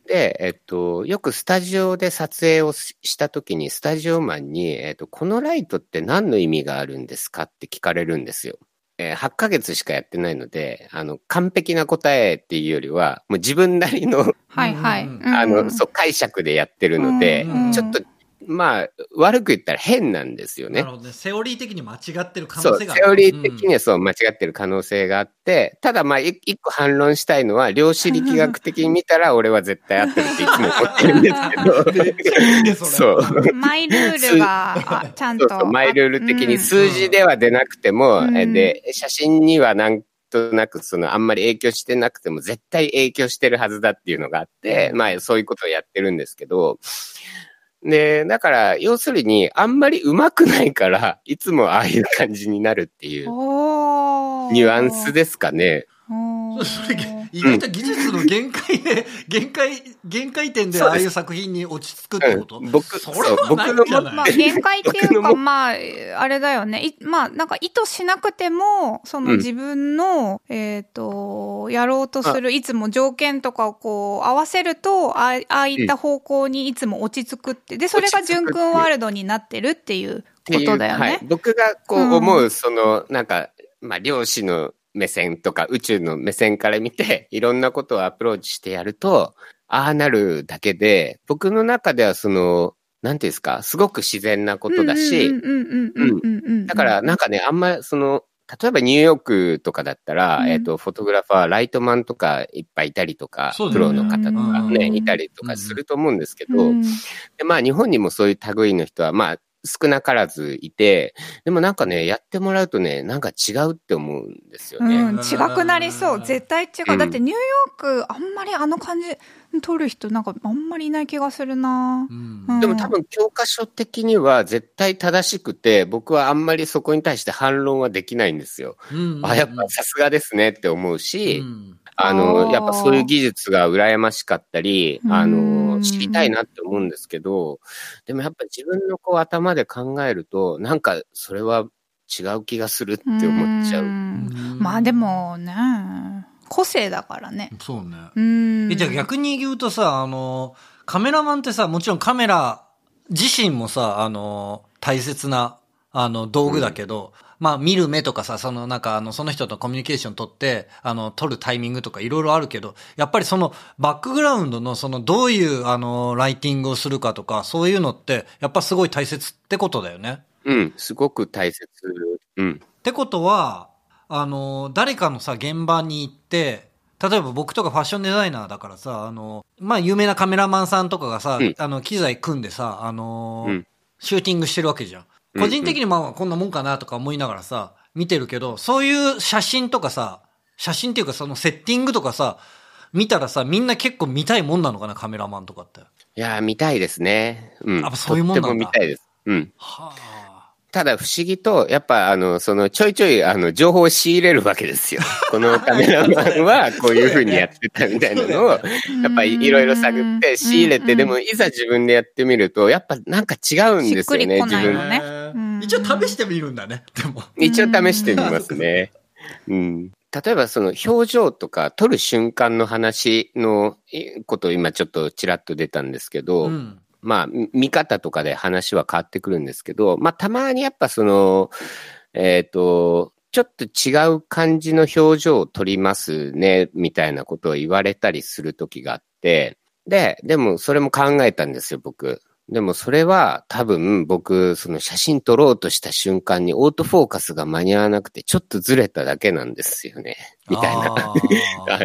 で、えっと、よくスタジオで撮影をししたときに、スタジオマンに、えっと、このライトって何の意味があるんですかって聞かれるんですよ。えー8ヶ月しかやってないので、あの、完璧な答えっていうよりは、もう自分なりの、はいはい。うんあの、そう、解釈でやってるので、うんちょっと、まあ、悪く言ったら変なんですよねなる。ほどね。セオリー的に間違ってる可能性がある。セオリー的にはそう、間違ってる可能性があって、ただまあ、い一個反論したいのは、量子力学的に見たら、俺は絶対合ってるっていつも思ってるんですけど。そう。マイルールがあちゃんと。そうそう、マイルール的にうん数字では出なくても、うんえで、写真にはなんとなく、その、あんまり影響してなくても、絶対影響してるはずだっていうのがあって、まあ、そういうことをやってるんですけど、で、だから、要するに、あんまり上手くないから、いつもああいう感じになるっていうニュアンスですかね。それ意外と技術の限界で、限界、限界点でああいう作品に落ち着くってこと、うん僕それはないんじゃない？まあ、限界っていうか、まあ、あれだよね。いまあ、なんか意図しなくても、そのうん。自分の、えっ、と、やろうとする、いつも条件とかをこう、合わせると、ああああいった方向にいつも落ち着くって。で、それが純君ワールドになってるっていうことだよね。はい、僕がこう思う、その、なんか、まあ、量子の目線とか宇宙の目線から見て、いろんなことをアプローチしてやると、ああなるだけで、僕の中ではその、なんていうんですか、すごく自然なことだし。だからなんかね、あんまその、例えばニューヨークとかだったら、うん。えっ、と、フォトグラファー、ライトマンとかいっぱいいたりとか、ね。ロの方とかね、うん。いたりとかすると思うんですけど、うん。で、まあ日本にもそういう類の人は、まあ少なからずいて、でもなんかね、やってもらうとね、なんか違うって思うんですよね。うん、違くなりそう。絶対違う。うんだってニューヨーク、あんまりあの感じ撮る人なんかあんまりいない気がするなう。んうんでも多分教科書的には絶対正しくて、僕はあんまりそこに対して反論はできないんですよ。うんあ、やっぱさすがですねって思うし、うんああの、ーやっぱそういう技術が羨ましかったり、あうんの、知りたいなって思うんですけど、でもやっぱ自分のこう頭で考えると、なんかそれは違う気がするって思っちゃう。んまあでもね、個性だからね。そうね。うん。え、じゃあ逆に言うとさ、あの、カメラマンってさ、もちろんカメラ自身もさ、あの、大切な、あの、道具だけど、まあ見る目とかさ、そのなんかあの、その人とコミュニケーション取って、あの、撮るタイミングとかいろいろあるけど、やっぱりそのバックグラウンドのそのどういうあの、ライティングをするかとか、そういうのって、やっぱすごい大切ってことだよね。うん、すごく大切。うん。ってことは、あの、誰かのさ、現場に行って、例えば僕とかファッションデザイナーだからさ、あの、まあ、有名なカメラマンさんとかがさ、うんあの、機材組んでさ、あの、うんシューティングしてるわけじゃん。うん個人的にまあ、こんなもんかなとか思いながらさ、見てるけど、そういう写真とかさ、写真っていうかそのセッティングとかさ、見たらさ、みんな結構見たいもんなのかな、カメラマンとかって。いやー、見たいですね。うん。やっぱそういうもんなんだとっても見たいです。うん。はただ不思議と、やっぱあの、そのちょいちょいあの、情報を仕入れるわけですよ。このカメラマンはこういう風にやってたみたいなのを、やっぱりいろいろ探って仕入れて、うんでもいざ自分でやってみると、やっぱなんか違うんですよね、自分。一応試してみるんだね、でも。一応試してみますね。うん。例えばその表情とか撮る瞬間の話のいこと今ちょっとちらっと出たんですけど、うん。まあ、見方とかで話は変わってくるんですけど、まあ、たまにやっぱその、えっ、と、ちょっと違う感じの表情を取りますね、みたいなことを言われたりする時があって、で、でもそれも考えたんですよ、僕。でもそれは多分僕、その写真撮ろうとした瞬間にオートフォーカスが間に合わなくてちょっとずれただけなんですよね。みたいな。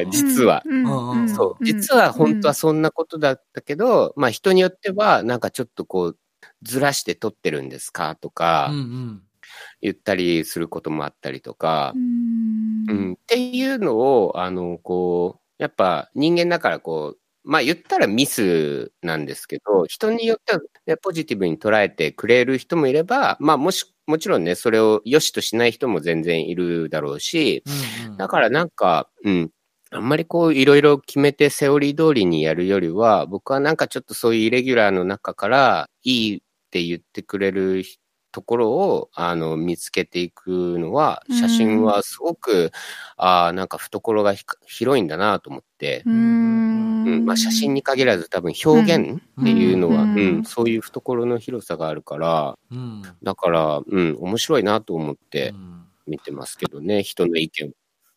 実はうんうんうんそう。実は本当はそんなことだったけど、まあ人によってはなんかちょっとこうずらして撮ってるんですかとかうんうん言ったりすることもあったりとかう、んうん、っていうのを、あの、こう、やっぱ人間だからこう、まあ言ったらミスなんですけど、人によっては、ね、ポジティブに捉えてくれる人もいれば、まあもし、もちろんね、それを良しとしない人も全然いるだろうし、うんうん。だからなんか、うん、あんまりこういろいろ決めてセオリー通りにやるよりは、僕はなんかちょっとそういうイレギュラーの中からいいって言ってくれるところをあの見つけていくのは、写真はすごく、ああ、なんか懐が広いんだなと思って、うーんうんまあ、写真に限らず多分表現っていうのは、ううんんそういう懐の広さがあるから、うんだから、うん、面白いなと思ってうん見てますけどね、人の意見を。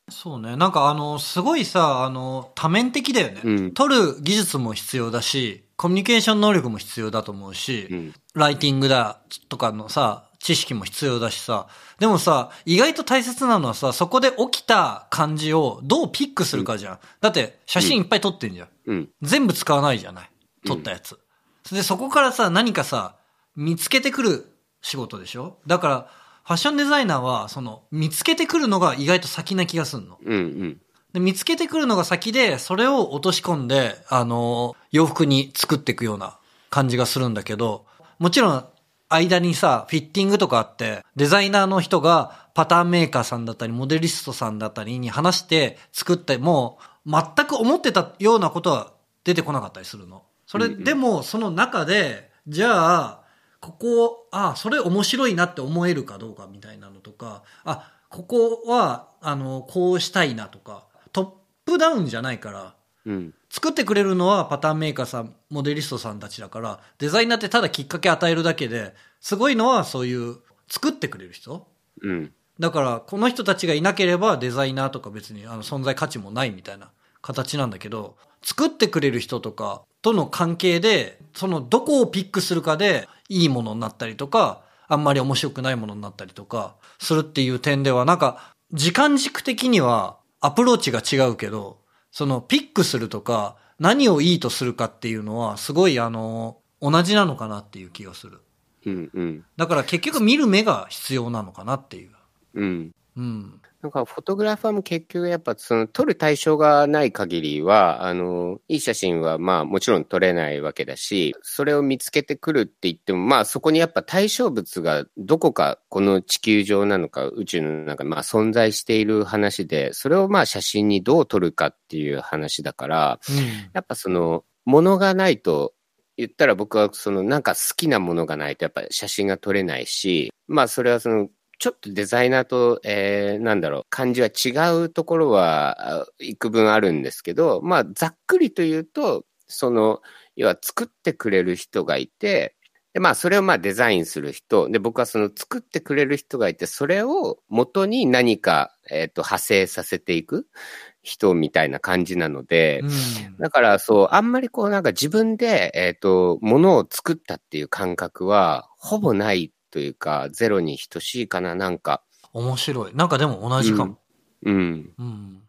そうね。なんかあの、すごいさ、あの、多面的だよね。うん撮る技術も必要だし、コミュニケーション能力も必要だと思うし、うんライティングだとかのさ、知識も必要だしさ。でもさ、意外と大切なのはさ、そこで起きた感じをどうピックするかじゃん。だって、写真いっぱい撮ってんじゃん。うん、全部使わないじゃない？撮ったやつ。で、そこからさ、何かさ、見つけてくる仕事でしょ？だから、ファッションデザイナーは、その、見つけてくるのが意外と先な気がすんの。うん、うん。で、見つけてくるのが先で、それを落とし込んで、あの、洋服に作っていくような感じがするんだけど、もちろん、間にさ、フィッティングとかあって、デザイナーの人がパターンメーカーさんだったり、モデリストさんだったりに話して作っても、全く思ってたようなことは出てこなかったりするの。それ、でも、その中で、じゃあ、ここ、あ、それ面白いなって思えるかどうかみたいなのとか、あ、ここは、あの、こうしたいなとか、トップダウンじゃないから、うん。作ってくれるのはパターンメーカーさん、モデリストさんたちだから、デザイナーってただきっかけ与えるだけで、すごいのはそういう作ってくれる人うん。だから、この人たちがいなければデザイナーとか別にあの存在価値もないみたいな形なんだけど、作ってくれる人とかとの関係で、そのどこをピックするかでいいものになったりとか、あんまり面白くないものになったりとか、するっていう点では、なんか、時間軸的にはアプローチが違うけど、そのピックするとか、何をいいとするかっていうのは、すごいあの、同じなのかなっていう気がする。うん。うん。だから結局見る目が必要なのかなっていう。うん。うん。なんか、フォトグラファーも結局やっぱ、その、撮る対象がない限りは、あの、いい写真は、まあ、もちろん撮れないわけだし、それを見つけてくるって言っても、まあ、そこにやっぱ対象物がどこか、この地球上なのか、宇宙の中に、まあ、存在している話で、それをまあ、写真にどう撮るかっていう話だから、うん。やっぱその、ものがないと、言ったら僕はそのなんか好きなものがないとやっぱ写真が撮れないし、まあそれはその、ちょっとデザイナーと、えー、なんだろう、感じは違うところはあ幾分あるんですけど、まあざっくりと言うと、その、要は作ってくれる人がいて、で、まあ、それをまあデザインする人。で、僕はその作ってくれる人がいて、それを元に何か、えっ、と、派生させていく人みたいな感じなので、うんだからそう、あんまりこうなんか自分で、えっ、と、ものを作ったっていう感覚は、ほぼないというか、ゼロに等しいかな、なんか。面白い。なんかでも同じかも。うん。うん。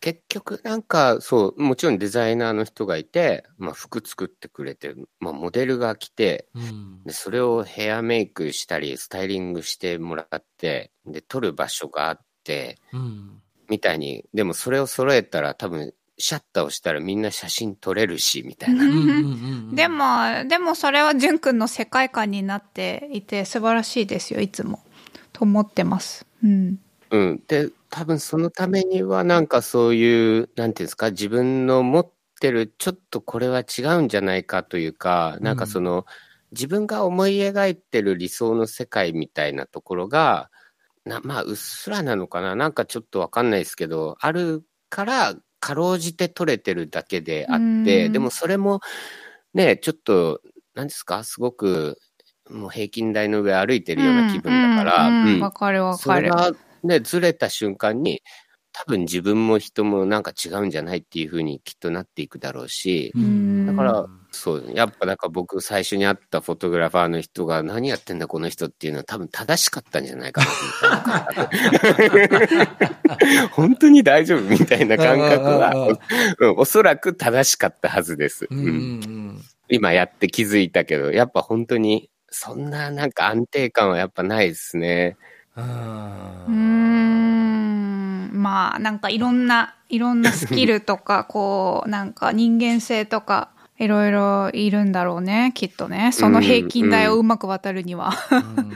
結局なんか、そう、もちろんデザイナーの人がいて、まあ服作ってくれて、まあモデルが来て、うん。で、それをヘアメイクしたり、スタイリングしてもらって、で、撮る場所があって、うん。みたいに、でもそれを揃えたら多分、シャッターをしたらみんな写真撮れるし、みたいな。うんうんうんでも、でもそれは淳くんの世界観になっていて素晴らしいですよ、いつも。と思ってます。うん。うん。で、多分そのためにはなんかそういう、なんていうんですか、自分の持ってる、ちょっとこれは違うんじゃないかというか、なんかその、自分が思い描いてる理想の世界みたいなところが、なまあ、うっすらなのかななんかちょっとわかんないですけど、あるから、かろうじて取れてるだけであって、うん。でもそれも、ね、ちょっと、なんですか、すごく、もう平均台の上歩いてるような気分だから、わかるわかる。それがで、ずれた瞬間に、多分自分も人もなんか違うんじゃないっていうふうにきっとなっていくだろうし、うん。だから、そう、やっぱなんか僕最初に会ったフォトグラファーの人が何やってんだこの人っていうのは多分正しかったんじゃないかなみたいな。本当に大丈夫みたいな感覚は、うん、おそらく正しかったはずです。うんうんうん今やって気づいたけど、やっぱ本当にそんななんか安定感はやっぱないですね。うーんまあなんかいろんないろんなスキルとかこうなんか人間性とかいろいろいるんだろうねきっとね。その平均台をうまく渡るには、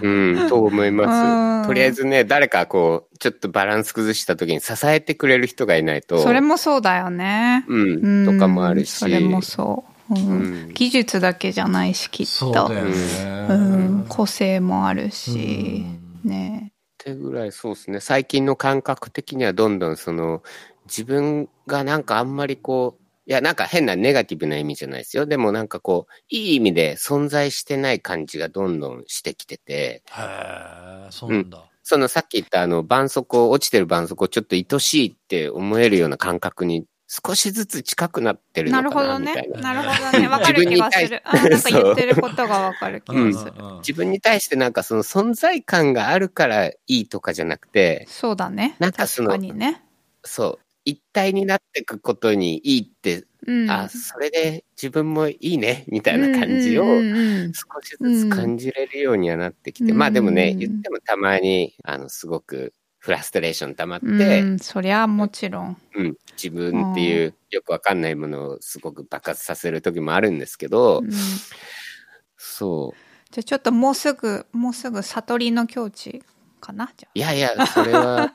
うん、と思いうんます。とりあえずね、誰かこう、ちょっとバランス崩した時に支えてくれる人がいないと。それもそうだよね。うん、とかもあるし。それもそう、うん。うん。技術だけじゃないしきっと。うん、個性もあるし、ね。ってぐらいそうですね。最近の感覚的にはどんどんその、自分がなんかあんまりこう、いや、なんか変なネガティブな意味じゃないですよ。でもなんかこう、いい意味で存在してない感じがどんどんしてきてて、へえ、そうなんだ。そのさっき言ったあの、絆創膏、落ちてる絆創膏ちょっと愛しいって思えるような感覚に少しずつ近くなってるのなかな、るほどね。みたいな。なるほどね。わかる気がする。あなんか言ってることがわかる気がする、うん。自分に対してなんかその存在感があるからいいとかじゃなくて、そうだね。確なんかそのかにね。そう、一体になっていくことにいいって、うん。あ、それで自分もいいね、みたいな感じを少しずつ感じれるようにはなってきて、うん。まあでもね、言ってもたまに、あの、すごくフラストレーション溜まって、うんうんそりゃもちろん。うん、自分っていうよくわかんないものをすごく爆発させる時もあるんですけど、うん。そう。じゃあちょっともうすぐもうすぐ悟りの境地かな？じゃあ。いやいや、それは、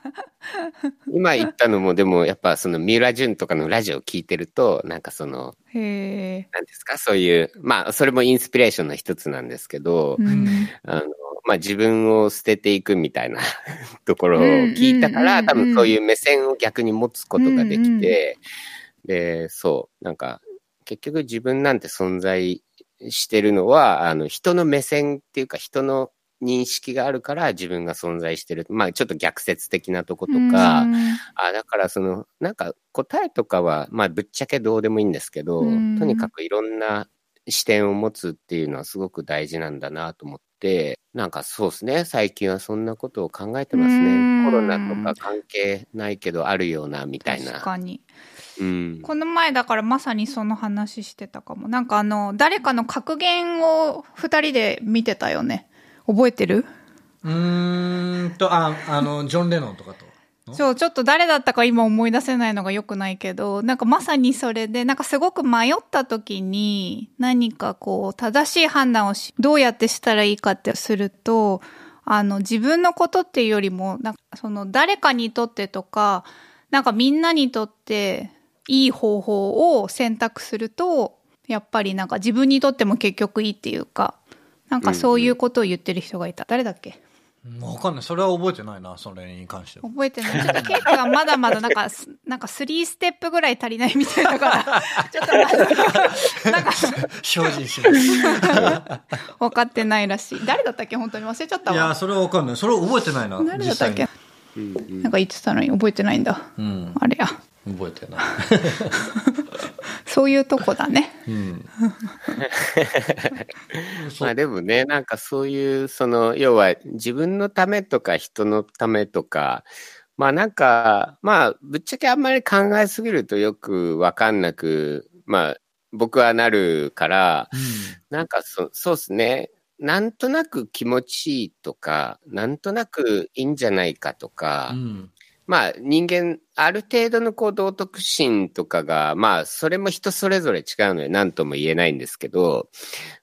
今言ったのも、でもやっぱその三浦淳とかのラジオを聞いてると、なんかその、へえなんですか、そういう、まあ、それもインスピレーションの一つなんですけど、うん。あの、まあ、自分を捨てていくみたいな ところを聞いたから、うん多分そういう目線を逆に持つことができて、うんうん。で、そう、なんか、結局自分なんて存在してるのは、あの、人の目線っていうか、人の認識があるから自分が存在してる。まあ、ちょっと逆説的なとことか、うんあだからその、なんか答えとかは、まあぶっちゃけどうでもいいんですけど、うんとにかくいろんな視点を持つっていうのはすごく大事なんだなと思って、なんかそうですね、最近はそんなことを考えてますうんね。コロナとか関係ないけどあるような、みたいな。確かにうん。この前だからまさにその話してたかも。なんかあの、誰かの格言を二人で見てたよね。覚えてる？うーんと、あ、あの、ジョン・レノンとかと？そう、ちょっと誰だったか今思い出せないのが良くないけど、なんかまさにそれで、なんかすごく迷った時に、何かこう、正しい判断をし、どうやってしたらいいかってすると、あの、自分のことっていうよりも、なんかその誰かにとってとか、なんかみんなにとっていい方法を選択すると、やっぱりなんか自分にとっても結局いいっていうか、なんかそういうことを言ってる人がいた。誰だっけ？うんわかんない。それは覚えてないな、それに関しては。覚えてない。ちょっとケイ君はまだまだなんか、す なんか3ステップぐらい足りないみたいだから、ちょっとまだ、なんか精進します。分かってないらしい。誰だったっけ？本当に忘れちゃったいや、わ。それはわかんない。それは覚えてないな。誰だったっけ？なんか言ってたのに覚えてないんだ。にうん。あれや。覚えてない。そういうとこだね。うん。まあでもね、なんかそういう、その、要は自分のためとか人のためとか、まあなんか、まあぶっちゃけあんまり考えすぎるとよくわかんなく、まあ僕はなるから、なんかそそうですね。なんとなく気持ちいいとか、なんとなくいいんじゃないかとか、うん。まあ人間、ある程度のこう道徳心とかが、まあそれも人それぞれ違うので何とも言えないんですけど、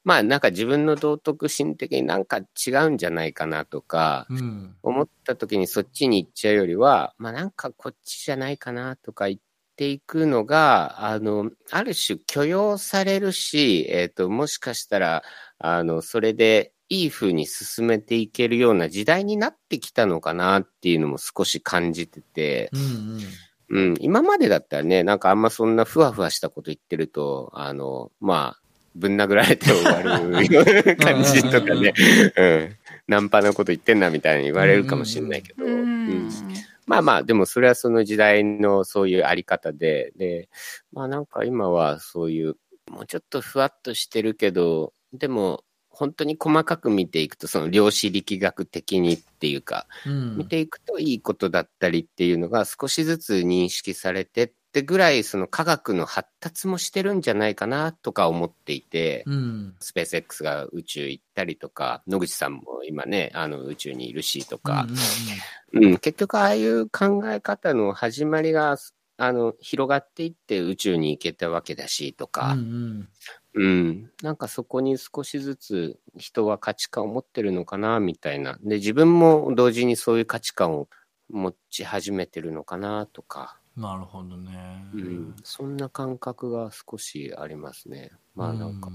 まあなんか自分の道徳心的になんか違うんじゃないかなとか、うん。思った時にそっちに行っちゃうよりは、まあなんかこっちじゃないかなとか言っていくのが、あの、ある種許容されるし、えっ、と、もしかしたら、あの、それでいい風に進めていけるような時代になってきたのかなっていうのも少し感じてて、うん。うん。うん、今までだったらね、なんかあんまそんなふわふわしたこと言ってると、あの、まあ、ぶん殴られて終わる感じとかね、うん、ナンパなこと言ってんなみたいに言われるかもしれないけど、うん。うん。まあまあ、でもそれはその時代のそういうあり方で、で、まあなんか今はそういう、もうちょっとふわっとしてるけど、でも本当に細かく見ていくと、その量子力学的にっていうか、うん。見ていくといいことだったりっていうのが少しずつ認識されてってぐらい、その科学の発達もしてるんじゃないかなとか思っていて、うん。スペース X が宇宙行ったりとか、野口さんも今ね、あの宇宙にいるしとか、うん、結局ああいう考え方の始まりが、あの、広がっていって宇宙に行けたわけだしとうんか、うんうん、なんかそこに少しずつ人は価値観を持ってるのかな、みたいな。で、自分も同時にそういう価値観を持ち始めてるのかな、とか、なるほどね。うん、そんな感覚が少しありますね。まあなんかう、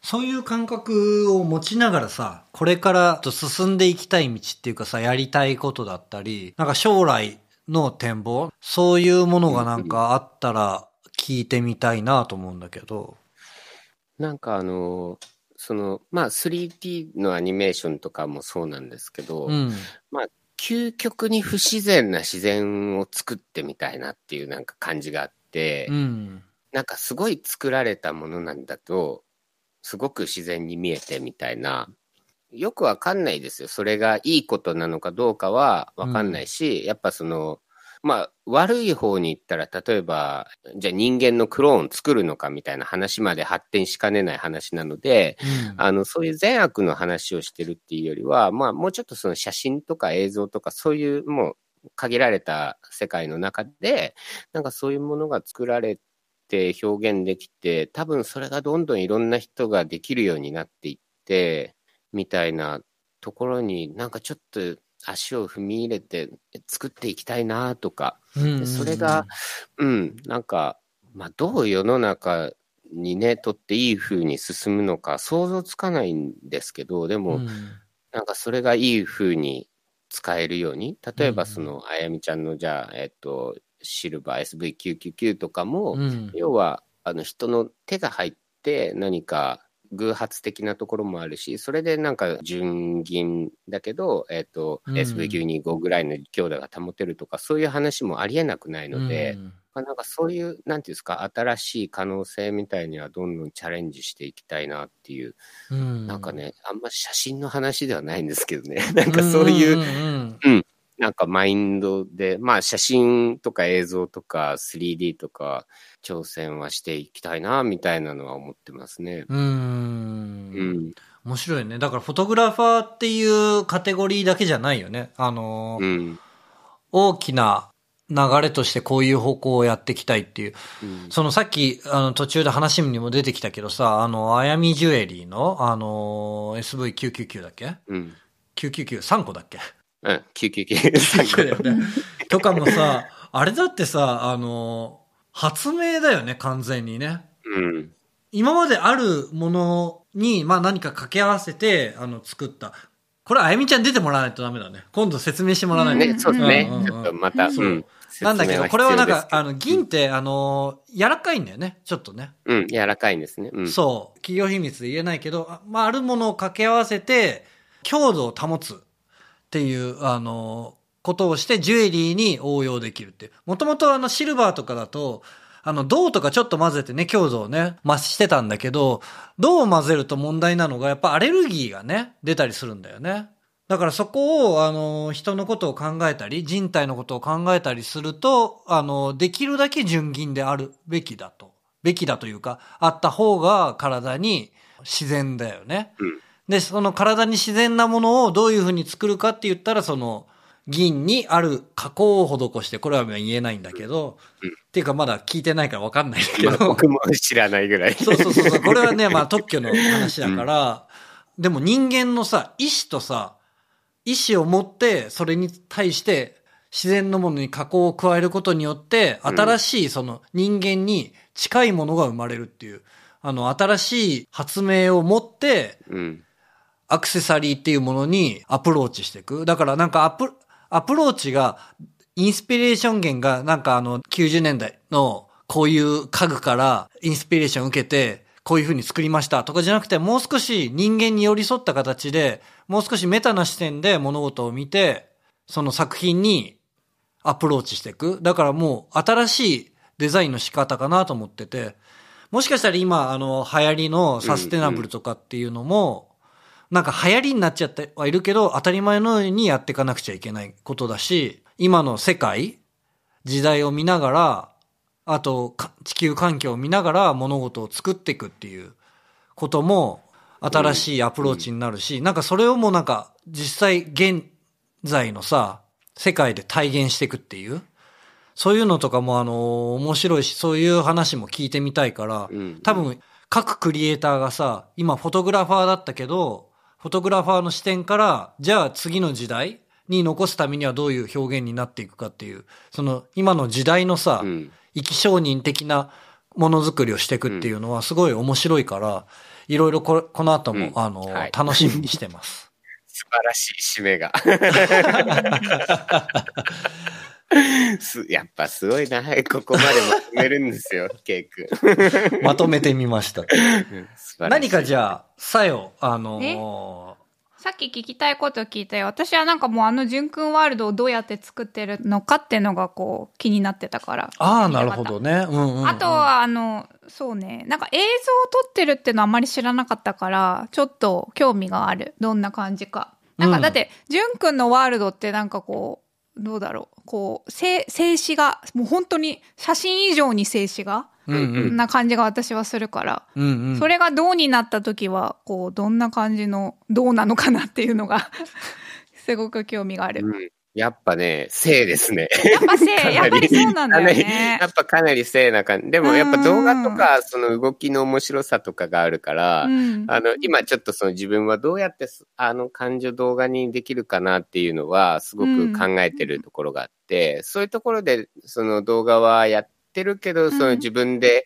そういう感覚を持ちながらさ、これからと進んでいきたい道っていうかさ、やりたいことだったり、なんか将来の展望、そういうものがなんかあったら聞いてみたいなと思うんだけど。なんかあの、その、まあ 3D のアニメーションとかもそうなんですけど、うん。究極に不自然な自然を作ってみたいなっていうなんか感じがあって、うん。なんかすごい作られたものなんだと、すごく自然に見えてみたいな、よくわかんないですよ。それがいいことなのかどうかはわかんないし、やっぱその、まあ、悪い方に行ったら、例えば、じゃあ人間のクローン作るのかみたいな話まで発展しかねない話なので、あの、そういう善悪の話をしてるっていうよりは、まあ、もうちょっとその写真とか映像とか、そういうもう限られた世界の中で、なんかそういうものが作られて表現できて、多分それがどんどんいろんな人ができるようになっていって、みたいなところになんかちょっと足を踏み入れて作っていきたいなとか、それが、うん、なんか、まあ、どう世の中にね、とっていい風に進むのか想像つかないんですけど、でも、うん。なんかそれがいい風に使えるように、例えばうん。その、あやみちゃんのじゃあ、えっと、シルバー SV999 とかも、うん。要は、あの、人の手が入って何か偶発的なところもあるし、それでなんか純銀だけど、えっ、と、うん。SV925 ぐらいの強度が保てるとか、そういう話もありえなくないので、うん。まあなんかそういう、なんていうんですか、新しい可能性みたいにはどんどんチャレンジしていきたいなっていう、うん。なんかね、あんま写真の話ではないんですけどね、なんかそういう、んうんなんかマインドで、まあ写真とか映像とか 3D とか挑戦はしていきたいな、みたいなのは思ってますね。うん。う。うんん。面白いね。だからフォトグラファーっていうカテゴリーだけじゃないよね。あのー、うん。大きな流れとしてこういう方向をやっていきたいっていう。うんそのさっき、あの、途中で話にも出てきたけどさ、あの、あやみジュエリーの、あの、SV999 だっけ？うん。?999、3個だっけ？うん。999。最そうだよね。とかもさ、あれだってさ、あの、発明だよね、完全にね。うん。今まであるものに、まあ何か掛け合わせて、あの、作った。これ、あやみちゃん出てもらわないとダメだね。今度説明してもらわないと。ね、そうですね。うんうんうんちょっとまた、そううん。なんだけど、これはなんか、あの、の、銀って、あの、柔らかいんだよね。ちょっとね。うん、柔らかいんですね。うん。そう。企業秘密で言えないけど、あまあ、あるものを掛け合わせて、強度を保つっていう、あの、ことをして、ジュエリーに応用できるっていう。もともとあの、シルバーとかだと、あの、銅とかちょっと混ぜてね、強度をね、増してたんだけど、銅を混ぜると問題なのが、やっぱアレルギーがね、出たりするんだよね。だからそこを、あの、人のことを考えたり、人体のことを考えたりすると、あの、できるだけ純銀であるべきだと。べきだというか、あった方が体に自然だよね。うんで、その体に自然なものをどういうふうに作るかって言ったら、その、銀にある加工を施して、これは言えないんだけど、うんっていうかまだ聞いてないからわかんないけまあど、僕も知らないぐらい。そうそうそうそう。これはね、まあ特許の話だから、でも人間のさ、意志とさ、意志を持って、それに対して、自然のものに加工を加えることによって、うん新しいその人間に近いものが生まれるっていう、あの、新しい発明を持って、うん。アクセサリーっていうものにアプローチしていく。だからなんかアプ、アプローチが、インスピレーション源がなんかあの90年代のこういう家具からインスピレーション受けて、こういう風に作りましたとかじゃなくて、もう少し人間に寄り添った形で、もう少しメタな視点で物事を見て、その作品にアプローチしていく。だからもう新しいデザインの仕方かなと思ってて、もしかしたら今、あの、流行りのサステナブルとかっていうのも、なんか流行りになっちゃってはいるけど、当たり前のようにやっていかなくちゃいけないことだし、今の世界、時代を見ながら、あと、地球環境を見ながら物事を作っていくっていうことも、新しいアプローチになるし、なんかそれをもうなんか、実際現在のさ、世界で体現していくっていう、そういうのとかもあの、面白いし、そういう話も聞いてみたいから、多分、各クリエイターがさ、今フォトグラファーだったけど、フォトグラファーの視点から、じゃあ次の時代に残すためにはどういう表現になっていくかっていう、その今の時代のさ、生き証人的なものづくりをしていくっていうのはすごい面白いから、いろいろここの後も、うん、あの、はい、楽しみにしてます。素晴らしい締めが。す やっぱすごいな。ここまでまとめるんですよ、ケイ君。まとめてみました。何かじゃあ、さよ、あのー、さっき聞きたいこと聞いたよ。私はなんかもうあの純君ワールドをどうやって作ってるのかっていうのがこう気になってたから。ああ、なるほどね。うんうん、うん、あとはあの、そうね。なんか映像を撮ってるっていうのはあんまり知らなかったから、ちょっと興味がある。どんな感じか。なんかだって、純君のワールドってなんかこう、どうだろう。こう、静止画、もう本当に写真以上に静止画うんうん、な感じが私はするから、うんうん、それがどうになった時は、こう、どんな感じの、どうなのかなっていうのが すごく興味がある。うんやっぱね、性ですね。やっぱ性、やっぱりそうなんだよね。やっぱかなり性な感じ。でもやっぱ動画とか、その動きの面白さとかがあるから、うん、あの、今ちょっとその自分はどうやってあの感情動画にできるかなっていうのは、すごく考えてるところがあって、うん、そういうところで、その動画はやってるけど、その自分で、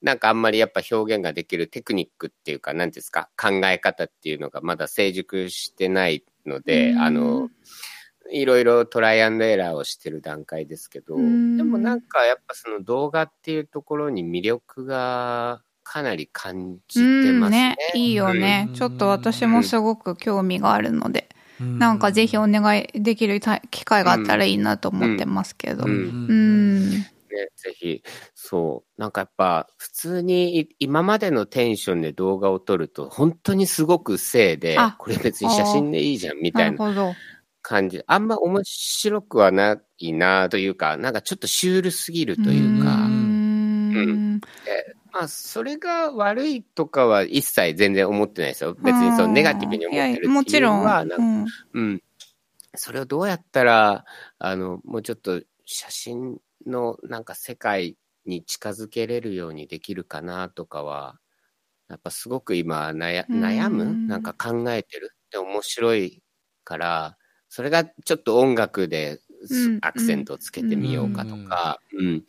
なんかあんまりやっぱ表現ができるテクニックっていうか、なんですか、考え方っていうのがまだ成熟してないので、あの、いろいろトライアンドエラーをしてる段階ですけど、でもなんかやっぱその動画っていうところに魅力がかなり感じてますね。ねいいよね。ちょっと私もすごく興味があるので。なんかぜひお願いできる機会があったらいいなと思ってますけど。うん。うんね、ぜひ、そう。なんかやっぱ、普通に今までのテンションで動画を撮ると、本当にすごく精で、これ別に写真でいいじゃん、みたいな。なるほど。感じ。あんま面白くはないなというか、なんかちょっとシュールすぎるというか。うん。まあ、それが悪いとかは一切全然思ってないですよ。別にそのネガティブに思ってるっていうのは。なんか、うん、うん。それをどうやったら、あの、もうちょっと写真のなんか世界に近づけれるようにできるかなとかは、やっぱすごく今悩悩む？なんか考えてる？って面白いから、それがちょっと音楽でアクセントをつけてみようかとか、うん、うん、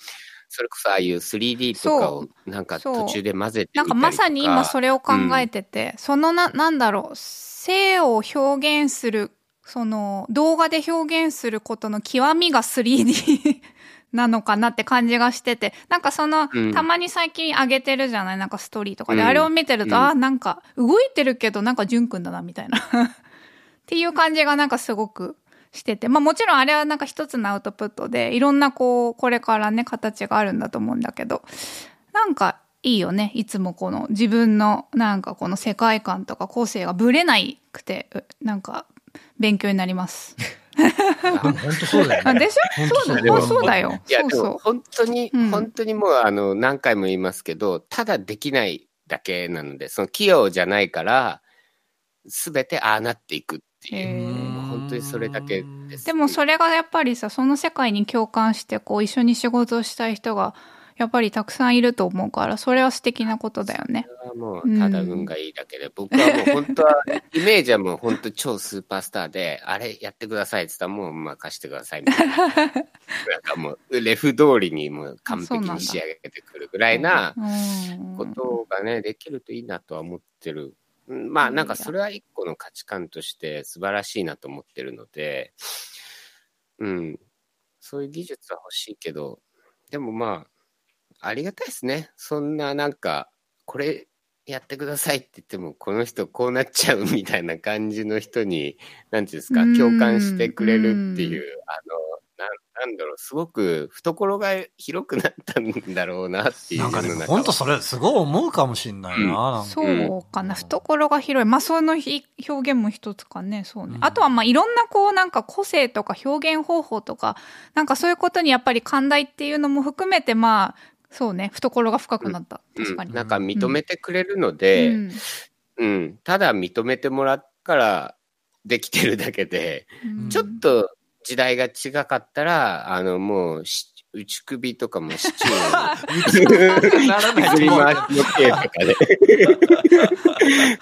それこそああいう 3D とかをなんか途中で混ぜてみたりとか。なんかまさに今それを考えてて、うん、そのな、なんだろう、性を表現する、その動画で表現することの極みが 3D なのかなって感じがしてて、なんかその、うん、たまに最近上げてるじゃないなんかストーリーとかで、うん、あれを見てると、うん、あ、なんか動いてるけどなんかジュン君だなみたいなっていう感じがなんかすごくしてて、まあもちろんあれはなんか一つのアウトプットで、いろんなこう、これからね、形があるんだと思うんだけど、なんかいいよね。いつもこの自分のなんかこの世界観とか個性がぶれないくて、なんか勉強になります。本当そうだよ、ね。でしょ？そうだよ。そうだよ。いや、でも本当に、うん、本当にもうあの、何回も言いますけど、ただできないだけなので、その器用じゃないから、すべてああなっていくっていう、本当にそれだけです。でもそれがやっぱりさ、その世界に共感して、こう一緒に仕事をしたい人が、やっぱりたくさんいると思うから、それは素敵なことだよね。それはもう、ただ運がいいだけで、うん、僕はもう本当は、イメージはもう本当超スーパースターで、あれやってくださいって言ったらもう任してくださいみたいな。なんかもう、レフ通りにもう完璧に仕上げてくるぐらいなことがね、できるといいなとは思ってるまあなんかそれは一個の価値観として素晴らしいなと思ってるので、うん、そういう技術は欲しいけど、でもまあ、ありがたいですね。そんななんか、これやってくださいって言っても、この人こうなっちゃうみたいな感じの人に、なんていうんですか、うん。共感してくれるっていう、あの、なんだろう、すごく懐が広くなったんだろうなっていうなんかね世の、中本当それすごい思うかもしんないな。うんそうかな。懐が広い。まあ、そのひ表現も一つかね。そうね。うんあとは、まあ、いろんなこう、なんか個性とか表現方法とか、なんかそういうことにやっぱり寛大っていうのも含めて、まあ、そうね。懐が深くなった。確かに。うんなんか認めてくれるので、うんうん、ただ認めてもらったからできてるだけで、うんちょっと時代が違かったら、あの、もうし、内首とかもシチューならない振り回しの刑とかで。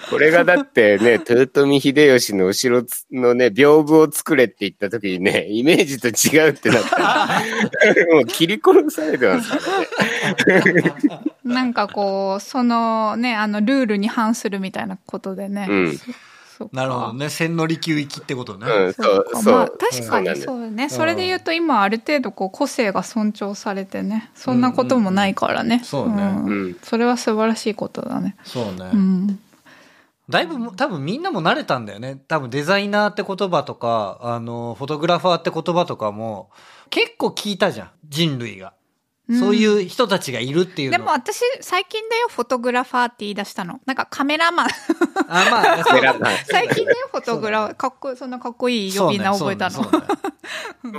これがだってね、豊臣秀吉の後ろつのね、屏風を作れって言った時にね、イメージと違うってなったら、もう切り殺されてますからね。なんかこう、そのね、あの、ルールに反するみたいなことでね。うんなるほどね。千利休行きってことね。うん、そそうそう。まあ確かにそうね。それで言うと今ある程度こう個性が尊重されてね。そんなこともないからね。そうねんうんそれは素晴らしいことだね。そうね。うん。だいぶも多分みんなも慣れたんだよね。多分デザイナーって言葉とか、あの、フォトグラファーって言葉とかも結構聞いたじゃん。人類が。そういう人たちがいるっていうの。でも私最近だよ、フォトグラファーって言い出したの。なんかカメラマン。あ、まあ、カメラマン最近だよ、フォトグラファー。かっこいい、そんなかっこいい呼び名覚えたの。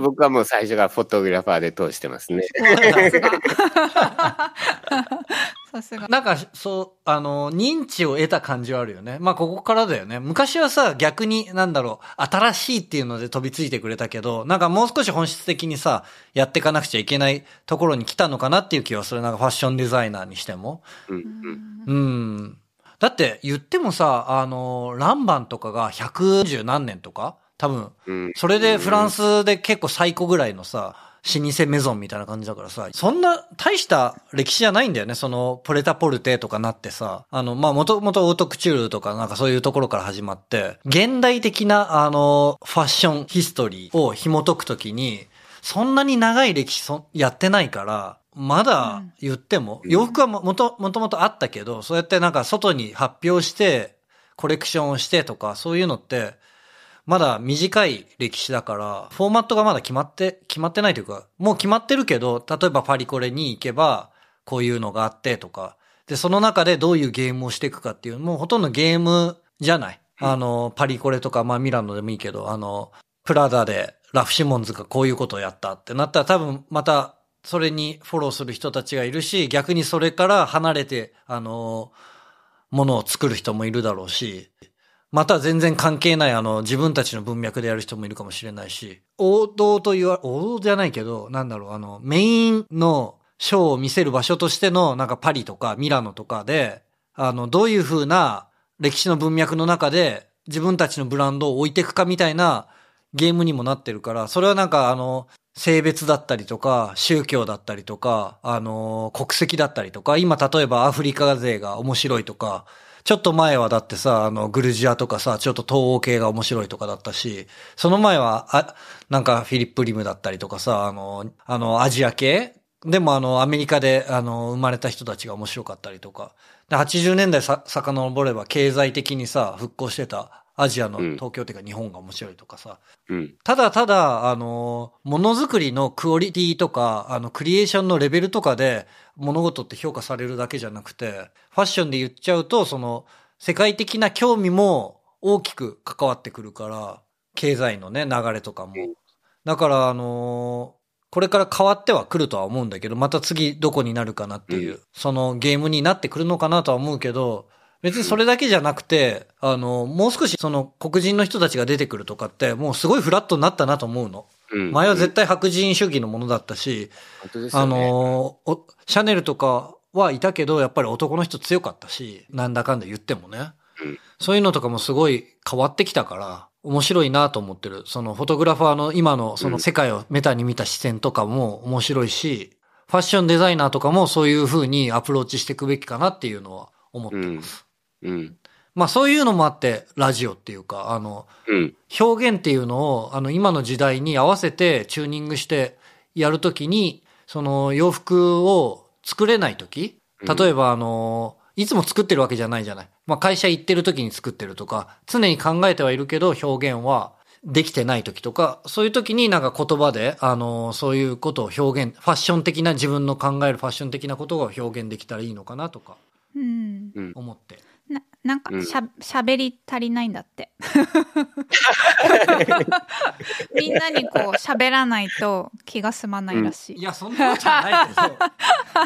僕はもう最初からフォトグラファーで通してますね。さすが。なんか、そう、あの、認知を得た感じはあるよね。まあ、ここからだよね。昔はさ、逆に、なんだろう、新しいっていうので飛びついてくれたけど、なんかもう少し本質的にさ、やっていかなくちゃいけないところに来たのかなっていう気はする。なんかファッションデザイナーにしても。うんうんうん。だって、言ってもさ、あの、ランバンとかが110何年とか？多分、うんそれでフランスで結構最古ぐらいのさ、老舗メゾンみたいな感じだからさ、そんな大した歴史じゃないんだよね。その、ポレタポルテとかなってさ、あの、まあ、もともとオートクチュールとかなんかそういうところから始まって、現代的な、あの、ファッションヒストリーを紐解くときに、そんなに長い歴史そやってないから、まだ言っても、うん。洋服はももと、もともとあったけど、そうやってなんか外に発表して、コレクションをしてとか、そういうのって、まだ短い歴史だから、フォーマットがまだ決まって、決まってないというか、もう決まってるけど、例えばパリコレに行けば、こういうのがあってとか、で、その中でどういうゲームをしていくかっていう、もうほとんどゲームじゃない。あの、パリコレとか、まあミラノでもいいけど、あの、プラダでラフシモンズがこういうことをやったってなったら多分またそれにフォローする人たちがいるし、逆にそれから離れて、あの、ものを作る人もいるだろうし、また全然関係ないあの自分たちの文脈でやる人もいるかもしれないし、王道と言わ、王道じゃないけど、なんだろう、あの、メインのショーを見せる場所としての、なんかパリとかミラノとかで、あの、どういう風な歴史の文脈の中で自分たちのブランドを置いていくかみたいなゲームにもなってるから、それはなんかあの、性別だったりとか、宗教だったりとか、あの、国籍だったりとか、今例えばアフリカ勢が面白いとか、ちょっと前はだってさ、あの、グルジアとかさ、ちょっと東欧系が面白いとかだったし、その前は、あ、なんかフィリップ・リムだったりとかさ、あの、あの、アジア系？でもあの、アメリカで、あの、生まれた人たちが面白かったりとか。で、80年代さ、遡れば経済的にさ、復興してたアジアのうん東京っていうか日本が面白いとかさ。うん。ただただ、あの、ものづくりのクオリティとか、あの、クリエーションのレベルとかで物事って評価されるだけじゃなくて、ファッションで言っちゃうと、その、世界的な興味も大きく関わってくるから、経済のね、流れとかも。だから、あのこれから変わってはくるとは思うんだけど、また次どこになるかなっていう、うそのゲームになってくるのかなとは思うけど、別にそれだけじゃなくて、あの、もう少しその黒人の人たちが出てくるとかって、もうすごいフラットになったなと思うの。うん。前は絶対白人主義のものだったし、あね。の、おシャネルとかはいたけど、やっぱり男の人強かったし、なんだかんだ言ってもね。うんそういうのとかもすごい変わってきたから、面白いなと思ってる。そのフォトグラファーの今のその世界をメタに見た視線とかも面白いし、ファッションデザイナーとかもそういう風にアプローチしていくべきかなっていうのは思ってます。うん。まあそういうのもあって、ラジオっていうか、あの、うん。表現っていうのを、あの、今の時代に合わせてチューニングしてやるときに、その洋服を作れないとき、例えばあの、いつも作ってるわけじゃないじゃない。まあ会社行ってる時に作ってるとか、常に考えてはいるけど表現はできてない時とか、そういう時になんか言葉で、あの、そういうことを表現、ファッション的な自分の考えるファッション的なことを表現できたらいいのかなとかうん。うん。思って。ななんかしゃ、しゃべり足りないんだって。みんなにこう喋らないと気が済まないらしい。いや、そんなことはないけど。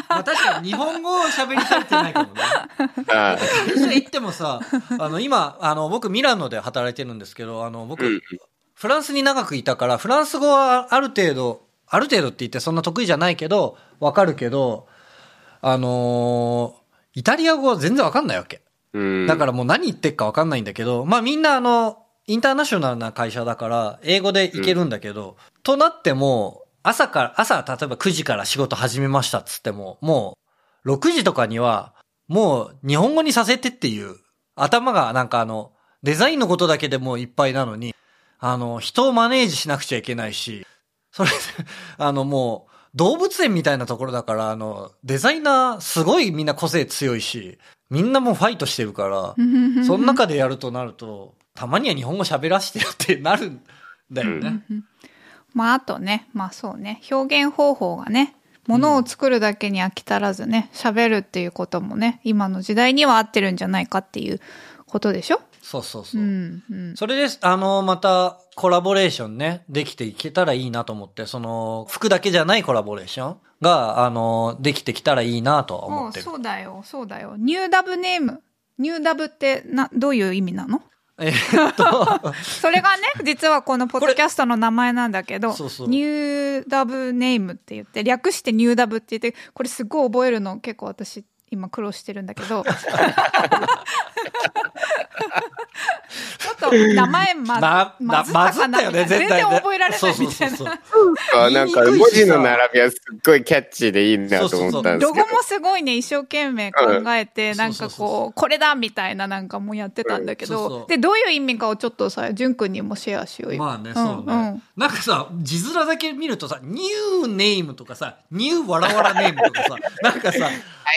まあ確かに日本語を喋り足りてないかもね。あ会社行ってもさ、あの、今、あの、僕ミラノで働いてるんですけど、あの、僕、うんフランスに長くいたから、フランス語はある程度、ある程度って言ってそんな得意じゃないけど、わかるけど、あのーイタリア語は全然わかんないわけ。うん。だからもう何言ってっかわかんないんだけど、まあみんなあの、インターナショナルな会社だから、英語でいけるんだけど、となっても、朝から、朝、例えば9時から仕事始めましたっつっても、もう、6時とかには、もう日本語にさせてっていう、頭がなんかあの、デザインのことだけでもういっぱいなのに、あの、人をマネージしなくちゃいけないし、それで、あのもう、動物園みたいなところだから、あの、デザイナーすごいみんな個性強いし、みんなもうファイトしてるから、その中でやるとなると、たまには日本語喋らせてよってなるんだよね。まああとね、まあそうね、表現方法がね、ものを作るだけに飽き足らずね、喋るっていうこともね、今の時代には合ってるんじゃないかっていうことでしょ？そうそうそうう。ん、うん。それです、あの、またコラボレーションね、できていけたらいいなと思って、その、服だけじゃないコラボレーションが、あの、できてきたらいいなとは思ってる。そうだよ、そうだよ。ニューダブネーム。ニューダブってな、どういう意味なの？えーっと、それがね、実はこのポッドキャストの名前なんだけど、そうそうニューダブネームって言って、略してニューダブって言って、これすごい覚えるの結構私今苦労してるんだけど、ちょっと名前まなまずったかなまずったよね全然覚えられないみたいな。なんか文字の並びはすっごいキャッチーでいいなと思ったんですけど。ロゴもすごいね、一生懸命考えて、うん。なんかそうそうそうこう、これだみたいななんかもやってたんだけど、うん。そうそう。で、どういう意味かをちょっとさ、淳くんにもシェアしようよ。まあね、そうね。なんかさ、字面だけ見るとさ、ニューネームとかさ、ニューわらわらネームとかさ、なんかさ、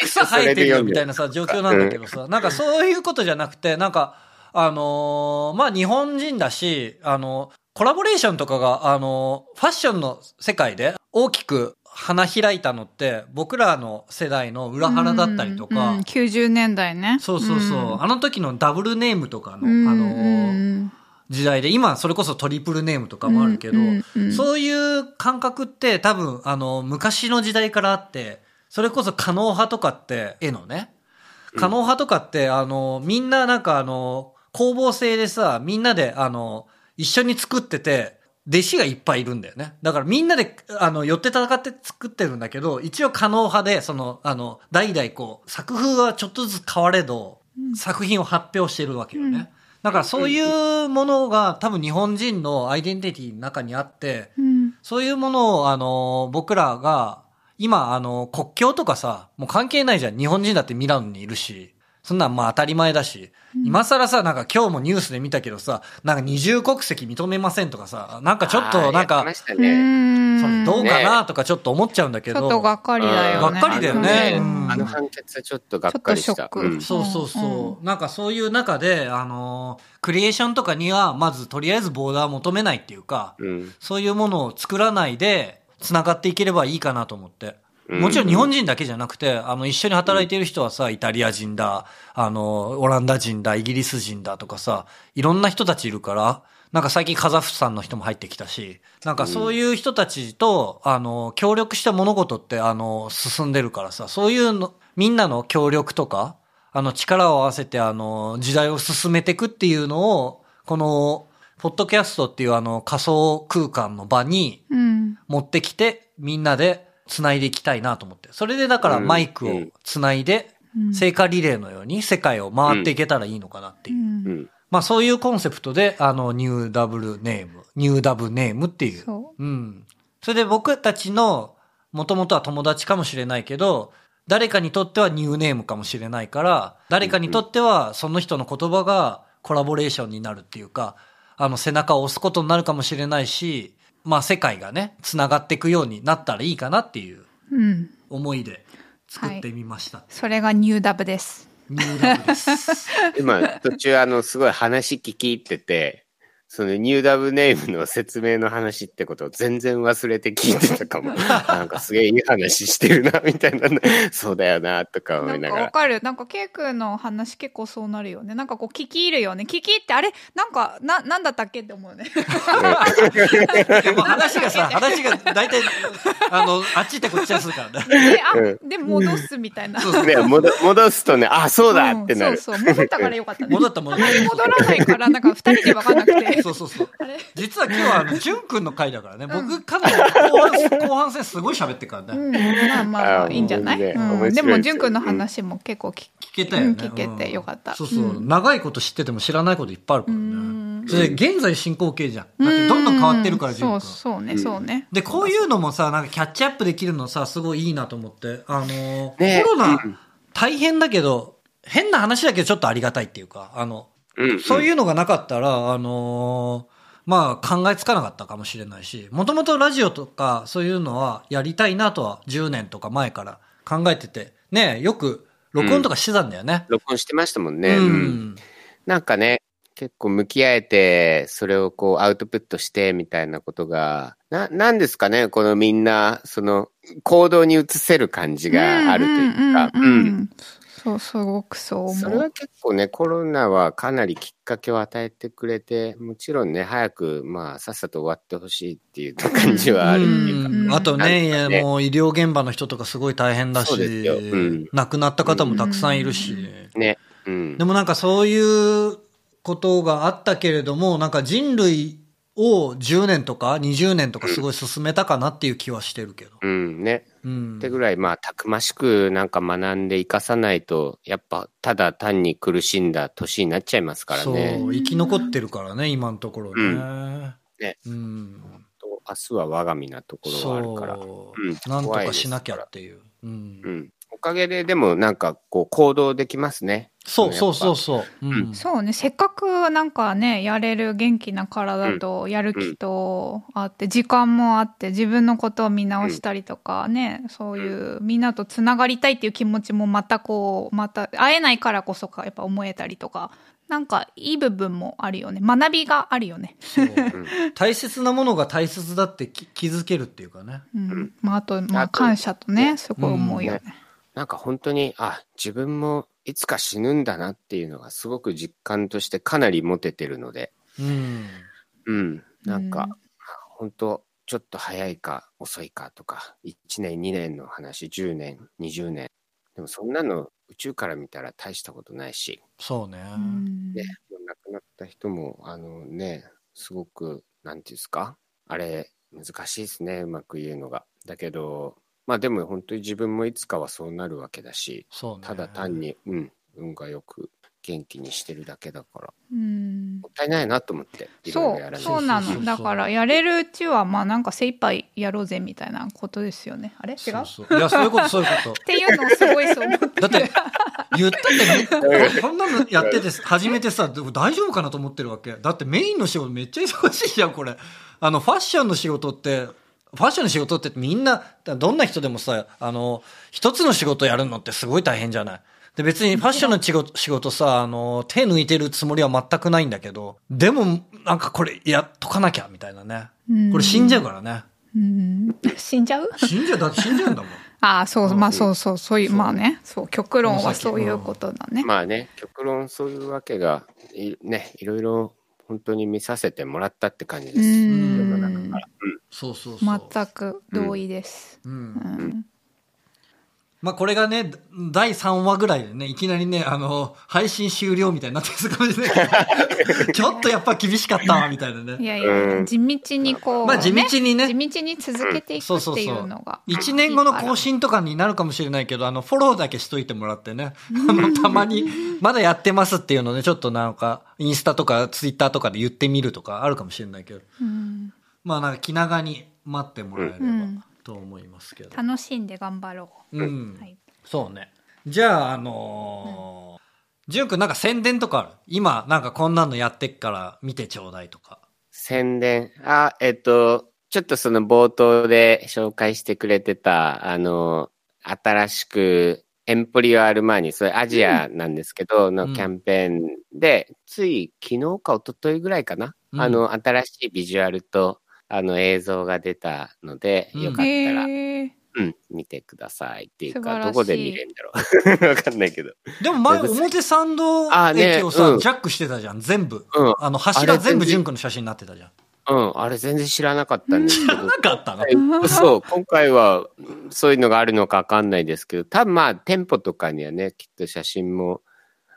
草生えてるよみたいなさ、状況なんだけどさ、なんかそういうことじゃなくて、なんか、あのーまあ日本人だし、あの、コラボレーションとかが、あのファッションの世界で大きく花開いたのって、僕らの世代の裏腹だったりとか、うんうん90年代ね。そうそうそう、ん。あの時のダブルネームとかの、うんあのーうん時代で、今それこそトリプルネームとかもあるけど、うんうんうん。そういう感覚って多分、あの、昔の時代からあって、それこそ可能派とかって、絵のね、可能派とかって、あの、みんななんかあの、工房制でさ、みんなであの、一緒に作ってて、弟子がいっぱいいるんだよね。だからみんなで、あの、寄って戦って作ってるんだけど、一応可能派で、その、あの、代々こう、作風はちょっとずつ変われど、作品を発表してるわけよね。うん。だからそういうものが多分日本人のアイデンティティの中にあって、うん。そういうものをあの、僕らが、今あの、国境とかさ、もう関係ないじゃん。日本人だってミラノにいるし。そんなんまあ当たり前だし。今更さ、なんか今日もニュースで見たけどさ、なんか二重国籍認めませんとかさ、なんかちょっあとなんかね。どうかな？とかちょっと思っちゃうんだけど。ちょっとがっかりだよね。がっかりだよねあの判決はちょっとがっかりした。うんそうそうそう。なんかそういう中で、あのークリエーションとかには、まずとりあえずボーダーを求めないっていうか、うんそういうものを作らないで、繋がっていければいいかなと思って。うんもちろん日本人だけじゃなくて、あの、一緒に働いている人はさ、イタリア人だ、あの、オランダ人だ、イギリス人だとかさ、いろんな人たちいるから、なんか最近カザフスタンの人も入ってきたし、なんかそういう人たちと、あの、協力した物事って、あの、進んでるからさ、そういうの、みんなの協力とか、あの、力を合わせて、あの、時代を進めていくっていうのを、この、ポッドキャストっていうあの仮想空間の場にうん。持ってきて、みんなで繋いでいきたいなと思って。それでだからうんマイクを繋いで、うん聖火リレーのように世界を回っていけたらいいのかなっていう。うんうんまあそういうコンセプトで、あの、ニューダブルネーム、ニューダブネームっていう。そうん。それで僕たちの、もともとは友達かもしれないけど、誰かにとってはニューネームかもしれないから、誰かにとってはその人の言葉がコラボレーションになるっていうか、あの背中を押すことになるかもしれないし、まあ世界がね、繋がっていくようになったらいいかなっていうう。うん。思いで作ってみました。それがニューダブです。ニューラブです。今、途中あの、すごい話聞き入ってて、そのニューダブネームの説明の話ってことを全然忘れて聞いてたかも。なんかすげえいい話してるな、みたいな。そうだよな、とか思ないんなが。からわかる。なんか、ケイ君の話結構そうなるよね。なんかこう、聞き入るよね。聞き入って、あれ？なんか、な、なんだったっけって思うね。で も話がさ、話が大体、あの、あっち行ってこっちやするからね。で、あ、うで、戻すみたいな。そうね戻戻すとね、あ、そうだってなる。うんそうそう。戻ったからよかったね。戻った戻った。戻らないから、なんか二人で分かんなくて。そうそうそう。実は今日は、あの、ジュン君の回だからね。う僕、かなり後半、後半戦すごい喋ってるからね。うん、まあまあまあ、あいいんじゃない、もうねうん、面白いで淳君の話も結構聞聞けたよね。うん聞けてよかったうんそうそう、うん長いこと知ってても知らないこといっぱいあるからね。うんそれ現在進行形じゃん。だってどんどん変わってるから、ジュンそう、君。そうね、そうね。で、こういうのもさ、なんかキャッチアップできるのさ、すごいいいなと思って。あのーねコロナうん、大変だけど、変な話だけどちょっとありがたいっていうか、あの、うんそういうのがなかったら、あのーまあ考えつかなかったかもしれないし、もともとラジオとかそういうのはやりたいなとは10年とか前から考えてて、ね、よく録音とかしてたんだよね。録音してましたもんね。ううんん。なんかね、結構向き合えて、それをこうアウトプットしてみたいなことが、な、なんですかね、このみんな、その、行動に移せる感じがあるというか、うんうんうんうんそう、すごくそう思う。それは結構ね、コロナはかなりきっかけを与えてくれて、もちろんね、早く、まあ、さっさと終わってほしいっていう感じはあるっていうか、うんあとね、かねもう医療現場の人とかすごい大変だし、そうですようん亡くなった方もたくさんいるし、ね。うんで。もなんかそういうことがあったけれども、なんか人類を10年とか20年とかすごい進めたかなっていう気はしてるけど。うん、ね。うんってぐらい、まあ、たくましくなんか学んで生かさないと、やっぱ、ただ単に苦しんだ年になっちゃいますからそう、ね。生き残ってるからね、今のところね。うんねうん。と明日は我が身なところはあるから。そう、うんなんとかしなきゃっていう。うんうん。おかげで、でもなんか、こう、行動できますね。そうそうそうう。そう。うん。そうね、せっかくなんかね、やれる元気な体とやる気とあって、時間もあって、自分のことを見直したりとかね、そういうみんなとつながりたいっていう気持ちもまたこう、また会えないからこそか、やっぱ思えたりとか、なんかいい部分もあるよね。学びがあるよね。そう 大切なものが大切だってき気づけるっていうかね。うん。まあ、あと、まあ、感謝とね、すごい思うよね。なんか本当に、あ、自分もいつか死ぬんだなっていうのがすごく実感としてかなり持ててるので、うん。うん。なんか、うん本当ちょっと早いか遅いかとか、1年、2年の話、10年、20年。でもそんなの宇宙から見たら大したことないし、そうね。うんね、もう亡くなった人も、あのね、すごく、なんていうんですかあれ、難しいですね、うまく言うのが。だけど、まあでも本当に自分もいつかはそうなるわけだし、そうね。ただ単に、うん、運がよく元気にしてるだけだから、うん。もったいないなと思って、そうそうなの。だからやれるうちはまあなんか精一杯やろうぜみたいなことですよね。あれ？違う？そうそう。いや、そういうこと、そういうこと。っ。ていうのをすごいそう思って。だって、言ったってね、こんなのやってて、始めてさ、でも大丈夫かなと思ってるわけ。だってメインの仕事めっちゃ忙しいじゃん、これ。あの、ファッションの仕事って、ファッションの仕事ってみんな、どんな人でもさ、あの、一つの仕事やるのってすごい大変じゃない？で、別にファッションの仕事仕事さ、あの、手抜いてるつもりは全くないんだけど、でも、なんかこれやっとかなきゃ、みたいなね。これ死んじゃうからね。うん。死んじゃう？死んじゃう、だって死んじゃうんだもん。ああそうまあそうそうそういう。まあね。そう極論はそういうことだね、まあね、極論そういうわけが、いね、いろいろ本当に見させてもらったって感じです。う世んの中から。うんそうそうそう。全く同意です、う。うんんまあこれがね、第3話ぐらいでね、いきなりね、あの、配信終了みたいになってるかもしれない。ちょっとやっぱ厳しかったわ、みたいなね。いやいや、うん地道にこう、まあ地道にね地道に続けていくそうそうっていそううのが。1年後の更新とかになるかもしれないけど、あの、フォローだけしといてもらってね。あの、たまに、まだやってますっていうのね、ちょっとなんか、インスタとかツイッターとかで言ってみるとかあるかもしれないけど。うんまあなんか気長に待ってもらえればうんと思いますけど。楽しんで頑張ろうんう。。はい。そうね。じゃあ、あのー、ジュン君なんか宣伝とかある？今、なんかこんなのやってっから見てちょうだいとか。宣伝？あ、えっと、ちょっとその冒頭で紹介してくれてた、あの、新しくエンポリオアルマーニ、それアジアなんですけど、のキャンペーンで、つい昨日か一昨日ぐらいかな、うんあの、新しいビジュアルと、あの、映像が出たので、うんよかったら、うん、見てくださいっていうか、どこで見れるんだろう。わかんないけど。でも前、表参道あね駅をさ、うんジャックしてたじゃん、全部。うん。あの、柱全部純子の写真になってたじゃん。うん、あれ全然知らなかったんですけど。なかったの？はいそう、今回はそういうのがあるのかわかんないですけど、多分まあ店舗とかにはね、きっと写真も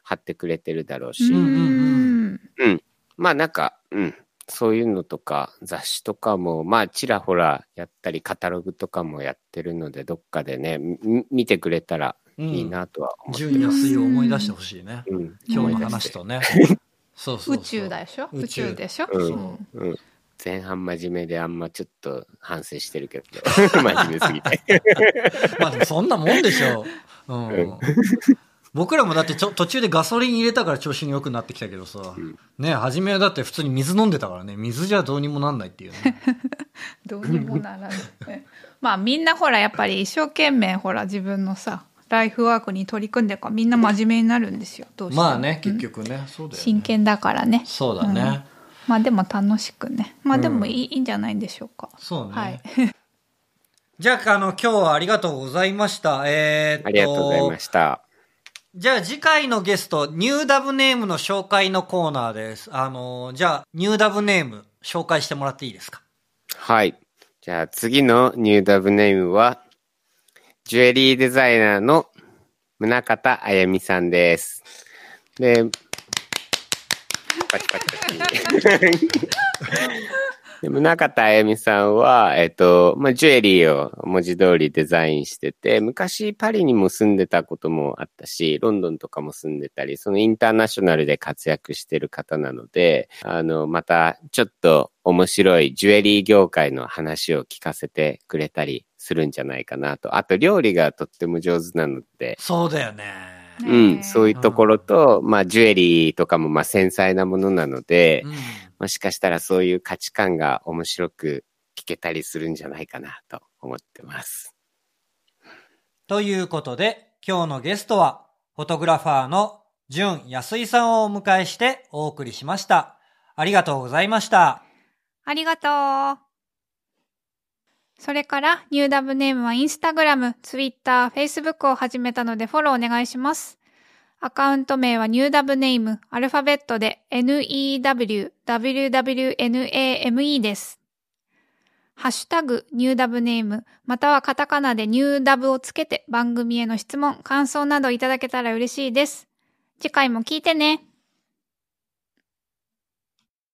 貼ってくれてるだろうし、んうんうんうん。まあなんか、うん。そういうのとか、雑誌とかも、まあちらほらやったり、カタログとかもやってるので、どっかでね、み見てくれたらいいなとは思って純安いを思い出してほしいね。うん。今日の話とね。そうそうそう宇宙だでしょ？宇宇宙宙でしょ？うんうんうん。前半真面目であんまちょっと反省してるけど、真面目すぎて。まあでもそんなもんでしょう。うんうん。僕らもだってちょ途中でガソリン入れたから調子に良くなってきたけどさ、んね初めはだって普通に水飲んでたからね、水じゃどうにもなんないっていうね。どうにもならない。まあみんなほらやっぱり一生懸命ほら自分のさ、ライフワークに取り組んでるからみんな真面目になるんですよ。どうしてもまあね、うん結局ね、そうだよね。真剣だからね。そうだね。まあでも楽しくね。まあでもうんいい,、いいんじゃないんでしょうか。そうね。はい。じゃあ、あの、今日はありがとうございました。えーっと、ありがとうございました。じゃあ次回のゲスト、ニューダブネームの紹介のコーナーです。あの、じゃあ、ニューダブネーム紹介してもらっていいですか？はい。じゃあ次のニューダブネームは、ジュエリーデザイナーの宗方あやみさんです。で、パチパチパチ。で宗方あやみさんは、えっと、まあ、ジュエリーを文字通りデザインしてて、昔パリにも住んでたこともあったし、ロンドンとかも住んでたり、そのインターナショナルで活躍してる方なので、あの、またちょっと面白いジュエリー業界の話を聞かせてくれたりするんじゃないかなと。あと料理がとっても上手なので、そうだよね。ねうん、そういうところと、まあ、ジュエリーとかも、まあ、繊細なものなので、うんもしかしたらそういう価値観が面白く聞けたりするんじゃないかなと思ってます。ということで、今日のゲストは、フォトグラファーの純安井さんをお迎えしてお送りしました。ありがとうございました。ありがとう。それから、ニューダブネームはインスタグラム、ツイッター、フェイスブックを始めたのでフォローお願いします。アカウント名はニューダブネーム、アルファベットで NEWWWNAME です。ハッシュタグ、ニューダブネーム、またはカタカナでニューダブをつけて番組への質問、感想などいただけたら嬉しいです。次回も聞いてね。